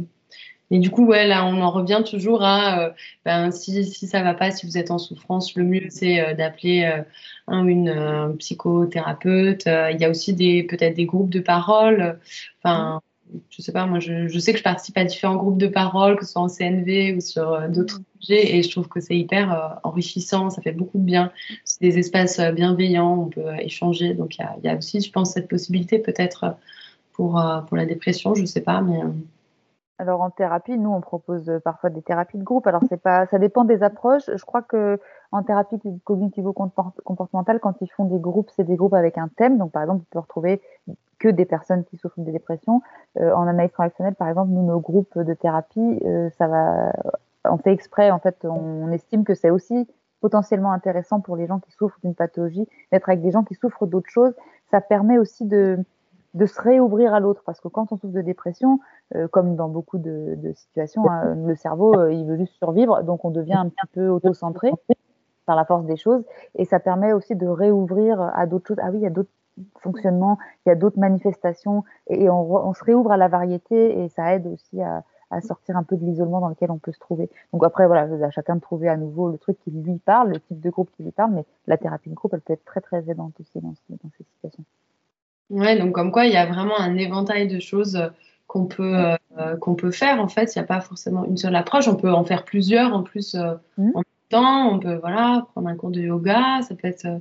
Et du coup, ouais, là, on en revient toujours à, ben, si, si ça va pas, si vous êtes en souffrance, le mieux, c'est d'appeler un une psychothérapeute. il y a aussi des, peut-être des groupes de parole. Enfin, je sais pas, moi, je, je, sais que je participe à différents groupes de parole, que ce soit en CNV ou sur euh, d'autres mm. sujets, et je trouve que c'est hyper euh, enrichissant, ça fait beaucoup de bien. C'est des espaces euh, bienveillants, on peut échanger. Donc, il y a, y a, aussi, je pense, cette possibilité peut-être pour, pour la dépression, je sais pas, mais. Alors en thérapie, nous on propose parfois des thérapies de groupe. Alors c'est pas, ça dépend des approches. Je crois que en thérapie cognitivo-comportementale, quand ils font des groupes, c'est des groupes avec un thème. Donc par exemple, vous pouvez retrouver que des personnes qui souffrent de dépression. Euh, en analyse transactionnelle, par exemple, nous, nos groupes de thérapie, euh, ça va, on fait exprès, en fait, on, estime que c'est aussi potentiellement intéressant pour les gens qui souffrent d'une pathologie d'être avec des gens qui souffrent d'autres choses. Ça permet aussi de, de se réouvrir à l'autre parce que quand on souffre de dépression, euh, comme dans beaucoup de, de situations, hein, le cerveau, il veut juste survivre, donc on devient un petit peu auto-centré par la force des choses et ça permet aussi de réouvrir à d'autres choses. Ah oui, il y a d'autres fonctionnement, il y a d'autres manifestations et, on, se réouvre à la variété et ça aide aussi à, sortir un peu de l'isolement dans lequel on peut se trouver. Donc après, voilà, à chacun de trouver à nouveau le truc qui lui parle, le type de groupe qui lui parle, mais la thérapie de groupe, elle peut être très très aidante aussi dans, ces situations. Ouais, donc comme quoi il y a vraiment un éventail de choses qu'on peut, euh, qu'on peut faire en fait. Il n'y a pas forcément une seule approche, on peut en faire plusieurs en plus euh, mmh. en même temps. On peut voilà, prendre un cours de yoga, ça peut être. Euh,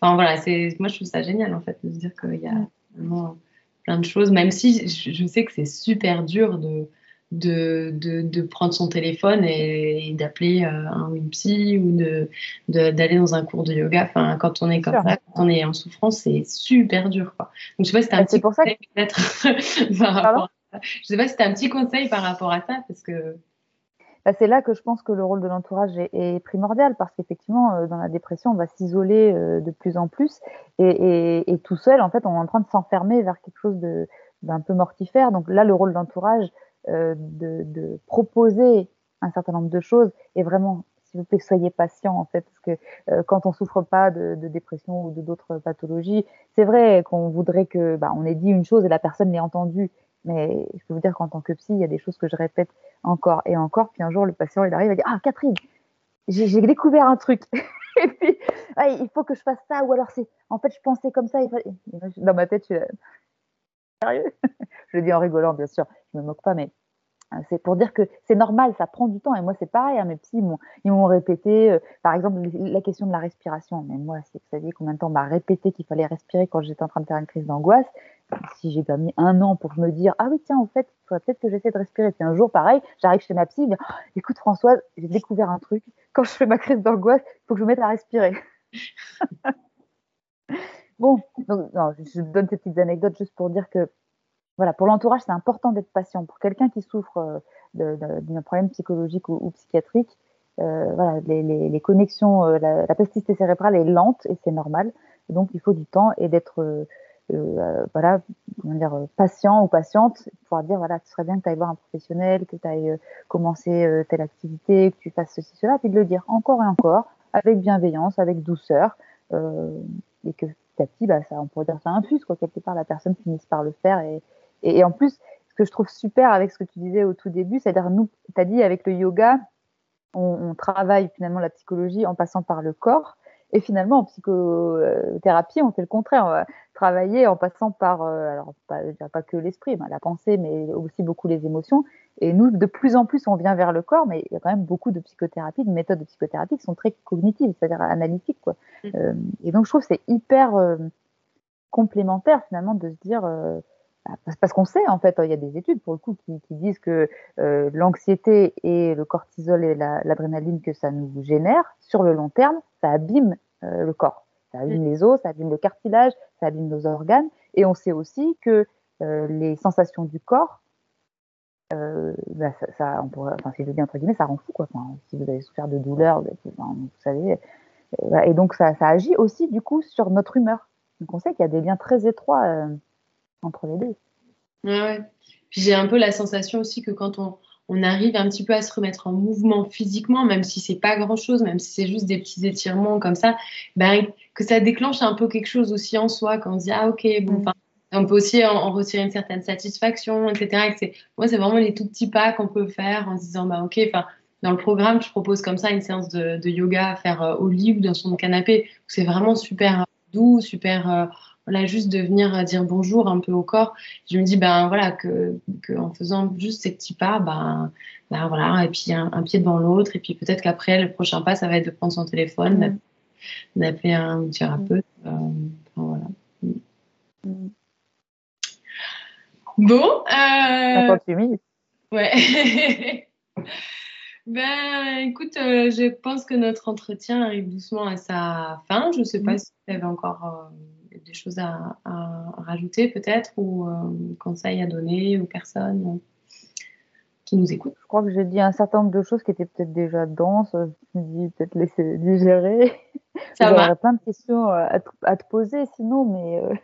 Enfin voilà, c'est moi je trouve ça génial en fait de se dire qu'il y a vraiment plein de choses, même si je, sais que c'est super dur de, de, de, prendre son téléphone et, d'appeler euh, un psy ou de, d'aller dans un cours de yoga. Enfin, quand on est comme ça, quand on est en souffrance, c'est super dur. Quoi. Donc, je sais pas si un petit conseil peut-être Je sais pas si c'était un petit conseil par rapport à ça, parce que bah, c'est là que je pense que le rôle de l'entourage est, primordial parce qu'effectivement, euh, dans la dépression, on va s'isoler euh, de plus en plus et, tout seul, en fait, on est en train de s'enfermer vers quelque chose d'un peu mortifère. Donc là, le rôle euh, de, proposer un certain nombre de choses est vraiment, s'il vous plaît, soyez patient en fait, parce que quand on souffre pas de, dépression ou de d'autres pathologies, c'est vrai qu'on voudrait que, bah, on ait dit une chose et la personne l'ait entendue mais je peux vous dire qu'en tant que psy, il y a des choses que je répète encore et encore. Puis un jour, le patient, il arrive et dit Ah, Catherine, j'ai découvert un truc. et puis, il faut que je fasse ça. Ou alors, c'est en fait, je pensais comme ça. Dans ma tête, je suis je le dis en rigolant, bien sûr. Je me moque pas, mais euh, c'est pour dire que c'est normal, ça prend du temps. Et moi, c'est pareil. Hein, mes ils m'ont répété, euh, par exemple, la question de la respiration. Mais moi, c'est, vous saviez combien de temps on m'a répété qu'il fallait respirer quand j'étais en train de faire une crise d'angoisse? Si j'ai pas mis un an pour me dire ah oui tiens en fait il faudrait peut-être que j'essaie de respirer puis un jour pareil j'arrive chez ma psy oh, écoute Françoise j'ai découvert un truc quand je fais ma crise d'angoisse il faut que je me mette à respirer bon donc je donne ces petites anecdotes juste pour dire que voilà pour l'entourage c'est important d'être patient. Pour quelqu'un qui souffre euh, d'un problème psychologique ou, psychiatrique euh, voilà les, les, connexions euh, la, la, plasticité cérébrale est lente et c'est normal. Donc il faut du temps et d'être euh, voilà, comment dire, euh, patient ou patiente, pouvoir dire voilà, ce serait bien que tu ailles voir un professionnel, que tu ailles euh, commencer telle activité, que tu fasses ceci, cela, puis de le dire encore et encore, avec bienveillance, avec douceur, et que petit à petit, bah, ça, on pourrait dire ça infuse, quoi, quelque part, la personne finisse par le faire. Et, en plus, ce que je trouve super avec ce que tu disais au tout début, c'est-à-dire, nous, tu as dit avec le yoga, on, travaille finalement la psychologie en passant par le corps. Et finalement, en psychothérapie, on fait le contraire. On va travailler en passant par, euh, alors pas, pas que l'esprit, la pensée, mais aussi beaucoup les émotions. Et nous, de plus en plus, on vient vers le corps, mais il y a quand même beaucoup de psychothérapie, de méthodes de psychothérapie qui sont très cognitives, c'est-à-dire analytiques. Quoi. Mm. Euh, et donc, je trouve que c'est hyper euh, complémentaire finalement de se dire, bah, parce qu'on sait en fait, il y a des études pour le coup qui, qui disent que l'anxiété et le cortisol et l'adrénaline que ça nous génère sur le long terme, ça abîme le corps. Ça abîme mm. les os, ça abîme le cartilage, ça abîme nos organes. Et on sait aussi que euh, les sensations du corps, euh, bah, ça, on pourrait, enfin, si je dis entre guillemets, ça rend fou. Quoi. si vous avez souffert de douleur, vous savez. et donc, ça, ça, agit aussi, du coup, sur notre humeur. Donc, on sait qu'il y a des liens très étroits entre les deux. Ouais, Puis j'ai un peu la sensation aussi que quand on, on arrive un petit peu à se remettre en mouvement physiquement, même si c'est pas grand chose, même si c'est juste des petits étirements comme ça, ben, que ça déclenche un peu quelque chose aussi en soi, quand on se dit ah ok bon, mm. On peut aussi en, retirer une certaine satisfaction, etc. moi, c'est vraiment les tout petits pas qu'on peut faire en se disant, bah, ok, enfin, dans le programme, je propose comme ça une séance de, yoga à faire au lit ou dans son canapé. C'est vraiment super doux, super voilà, juste de venir dire bonjour un peu au corps. Je me dis, ben voilà, que, que en faisant juste ces petits pas, ben, ben voilà, et puis un, pied devant l'autre, et puis peut-être qu'après, le prochain pas, ça va être de prendre son téléphone, mm. d'appeler un thérapeute. Euh, voilà. Mm. Bon. Euh... Ouais. ben, écoute, euh, je pense que notre entretien arrive doucement à sa fin. Je ne sais pas mm. si tu avais encore euh, des choses à, rajouter peut-être ou euh, conseils à donner aux personnes qui nous écoutent Je crois que j'ai dit un certain nombre de choses qui étaient peut-être déjà denses. Je me dis peut-être laisser digérer. J'aurais plein de questions euh, à te, poser sinon, mais. Euh,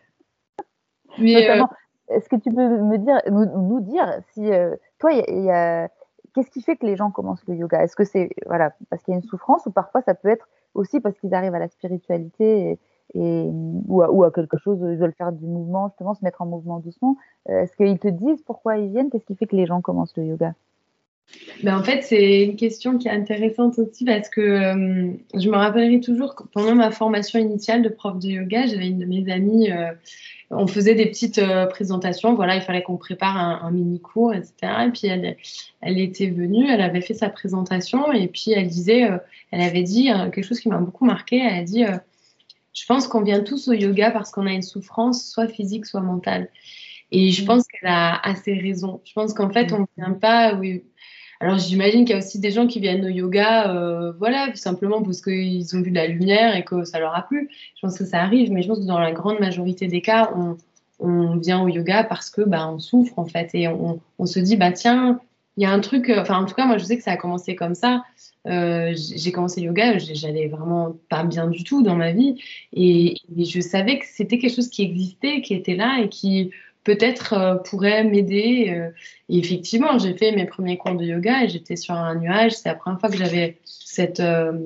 mais est-ce que tu peux me dire, nous, dire si toi, il y a, qu'est-ce qui fait que les gens commencent le yoga? Est-ce que c'est voilà parce qu'il y a une souffrance ou parfois ça peut être aussi parce qu'ils arrivent à la spiritualité et, et, ou, à, ou à quelque chose, ils veulent faire du mouvement, justement, se mettre en mouvement doucement. Euh, est-ce qu'ils te disent pourquoi ils viennent? Qu'est-ce qui fait que les gens commencent le yoga? Ben en fait, c'est une question qui est intéressante aussi parce que euh, je me rappellerai toujours que pendant ma formation initiale de prof de yoga, j'avais une de mes amies, euh, on faisait des petites présentations, voilà, il fallait qu'on prépare un, mini cours, etc. Et puis elle, elle était venue, elle avait fait sa présentation et puis elle disait, elle avait dit quelque chose qui m'a beaucoup marqué, elle a dit je pense qu'on vient tous au yoga parce qu'on a une souffrance, soit physique, soit mentale. Et je mm. pense qu'elle a assez raison. Je pense qu'en fait, on ne vient pas. Oui. Alors, j'imagine qu'il y a aussi des gens qui viennent au yoga, euh, voilà, simplement parce qu'ils ont vu de la lumière et que ça leur a plu. Je pense que ça arrive, mais je pense que dans la grande majorité des cas, on, on vient au yoga parce que bah, on souffre en fait et on, on se dit bah tiens, il y a un truc. Enfin, en tout cas, moi, je sais que ça a commencé comme ça. Euh, j'ai commencé yoga, j'allais vraiment pas bien du tout dans ma vie. Et, je savais que c'était quelque chose qui existait, qui était là et qui peut-être euh, pourrait m'aider. Euh. et effectivement, j'ai fait mes premiers cours de yoga et j'étais sur un nuage. C'est la première fois que j'avais cette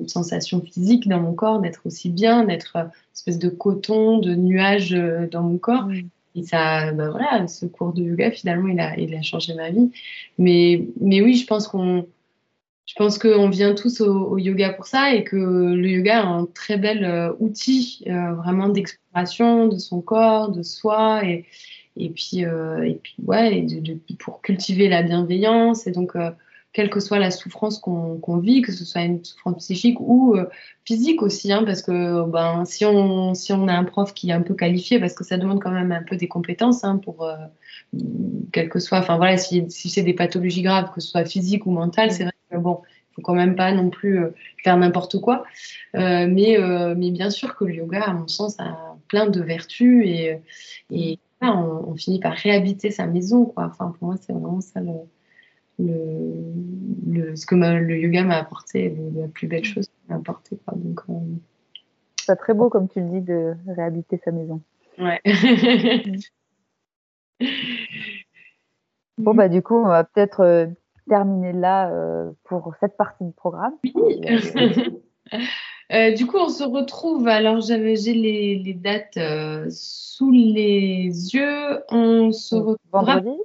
sensation physique dans mon corps, d'être aussi bien, d'être espèce de coton, de nuage dans mon corps. Et ça, ben voilà, ce cours de yoga, finalement, il a, il a changé ma vie. Mais, mais oui, je pense qu'on je pense qu'on vient tous au, yoga pour ça et que le yoga est un très bel euh, outil euh, vraiment d'exploration de son corps, de soi et, et puis, euh, et puis ouais, de, pour cultiver la bienveillance et donc quelle que soit la souffrance qu'on vit, que ce soit une souffrance psychique ou physique aussi, hein, parce que ben, si, on, si on a un prof qui est un peu qualifié, parce que ça demande quand même un peu des compétences hein, pour quel que soit, enfin voilà, si, si c'est des pathologies graves, que ce soit physique ou mentale, c'est vrai bon, il faut quand même pas non plus euh, faire n'importe quoi. Euh, mais, euh, mais bien sûr que le yoga, à mon sens, a plein de vertus et, et on, finit par réhabiter sa maison. Quoi. Enfin, pour moi, c'est vraiment ça le, le, ce que le yoga m'a apporté, la plus belle chose qu'il m'a apporté. Quoi. Donc, c'est très beau, comme tu le dis, de réhabiter sa maison. Ouais. bon, bah, du coup, on va peut-être terminer là euh, pour cette partie du programme. Euh, du coup, on se retrouve. Alors, j'avais j'ai les, les, dates euh, sous les yeux. On se retrouve vendredi.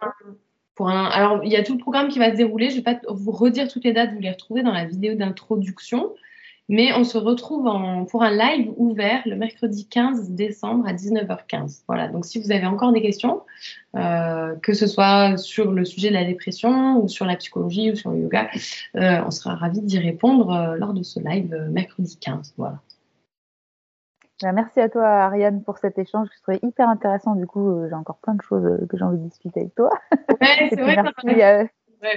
Alors, il y a tout le programme qui va se dérouler. Je ne vais pas vous redire toutes les dates. Vous les retrouvez dans la vidéo d'introduction. Mais on se retrouve pour un live ouvert le mercredi 15 décembre à 19h15. Voilà, donc si vous avez encore des questions, euh, que ce soit sur le sujet de la dépression ou sur la psychologie ou sur le yoga, euh, on sera ravis d'y répondre euh, lors de ce live mercredi 15. Voilà. Ben, merci à toi, Ariane, pour cet échange que je trouvais hyper intéressant. Du coup, j'ai encore plein de choses que j'ai envie de discuter avec toi. Ouais, c'est vrai. Merci,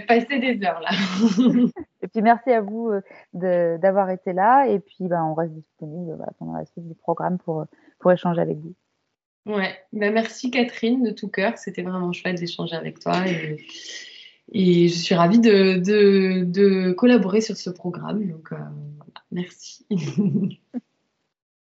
passer des heures là. et puis merci à vous euh, d'avoir été là. Et puis ben, on reste disponible pendant la suite du programme pour, pour échanger avec vous. Ouais, merci Catherine de tout cœur. C'était vraiment chouette d'échanger avec toi. Et, et, je suis ravie de, de, de, collaborer sur ce programme. Donc euh, merci.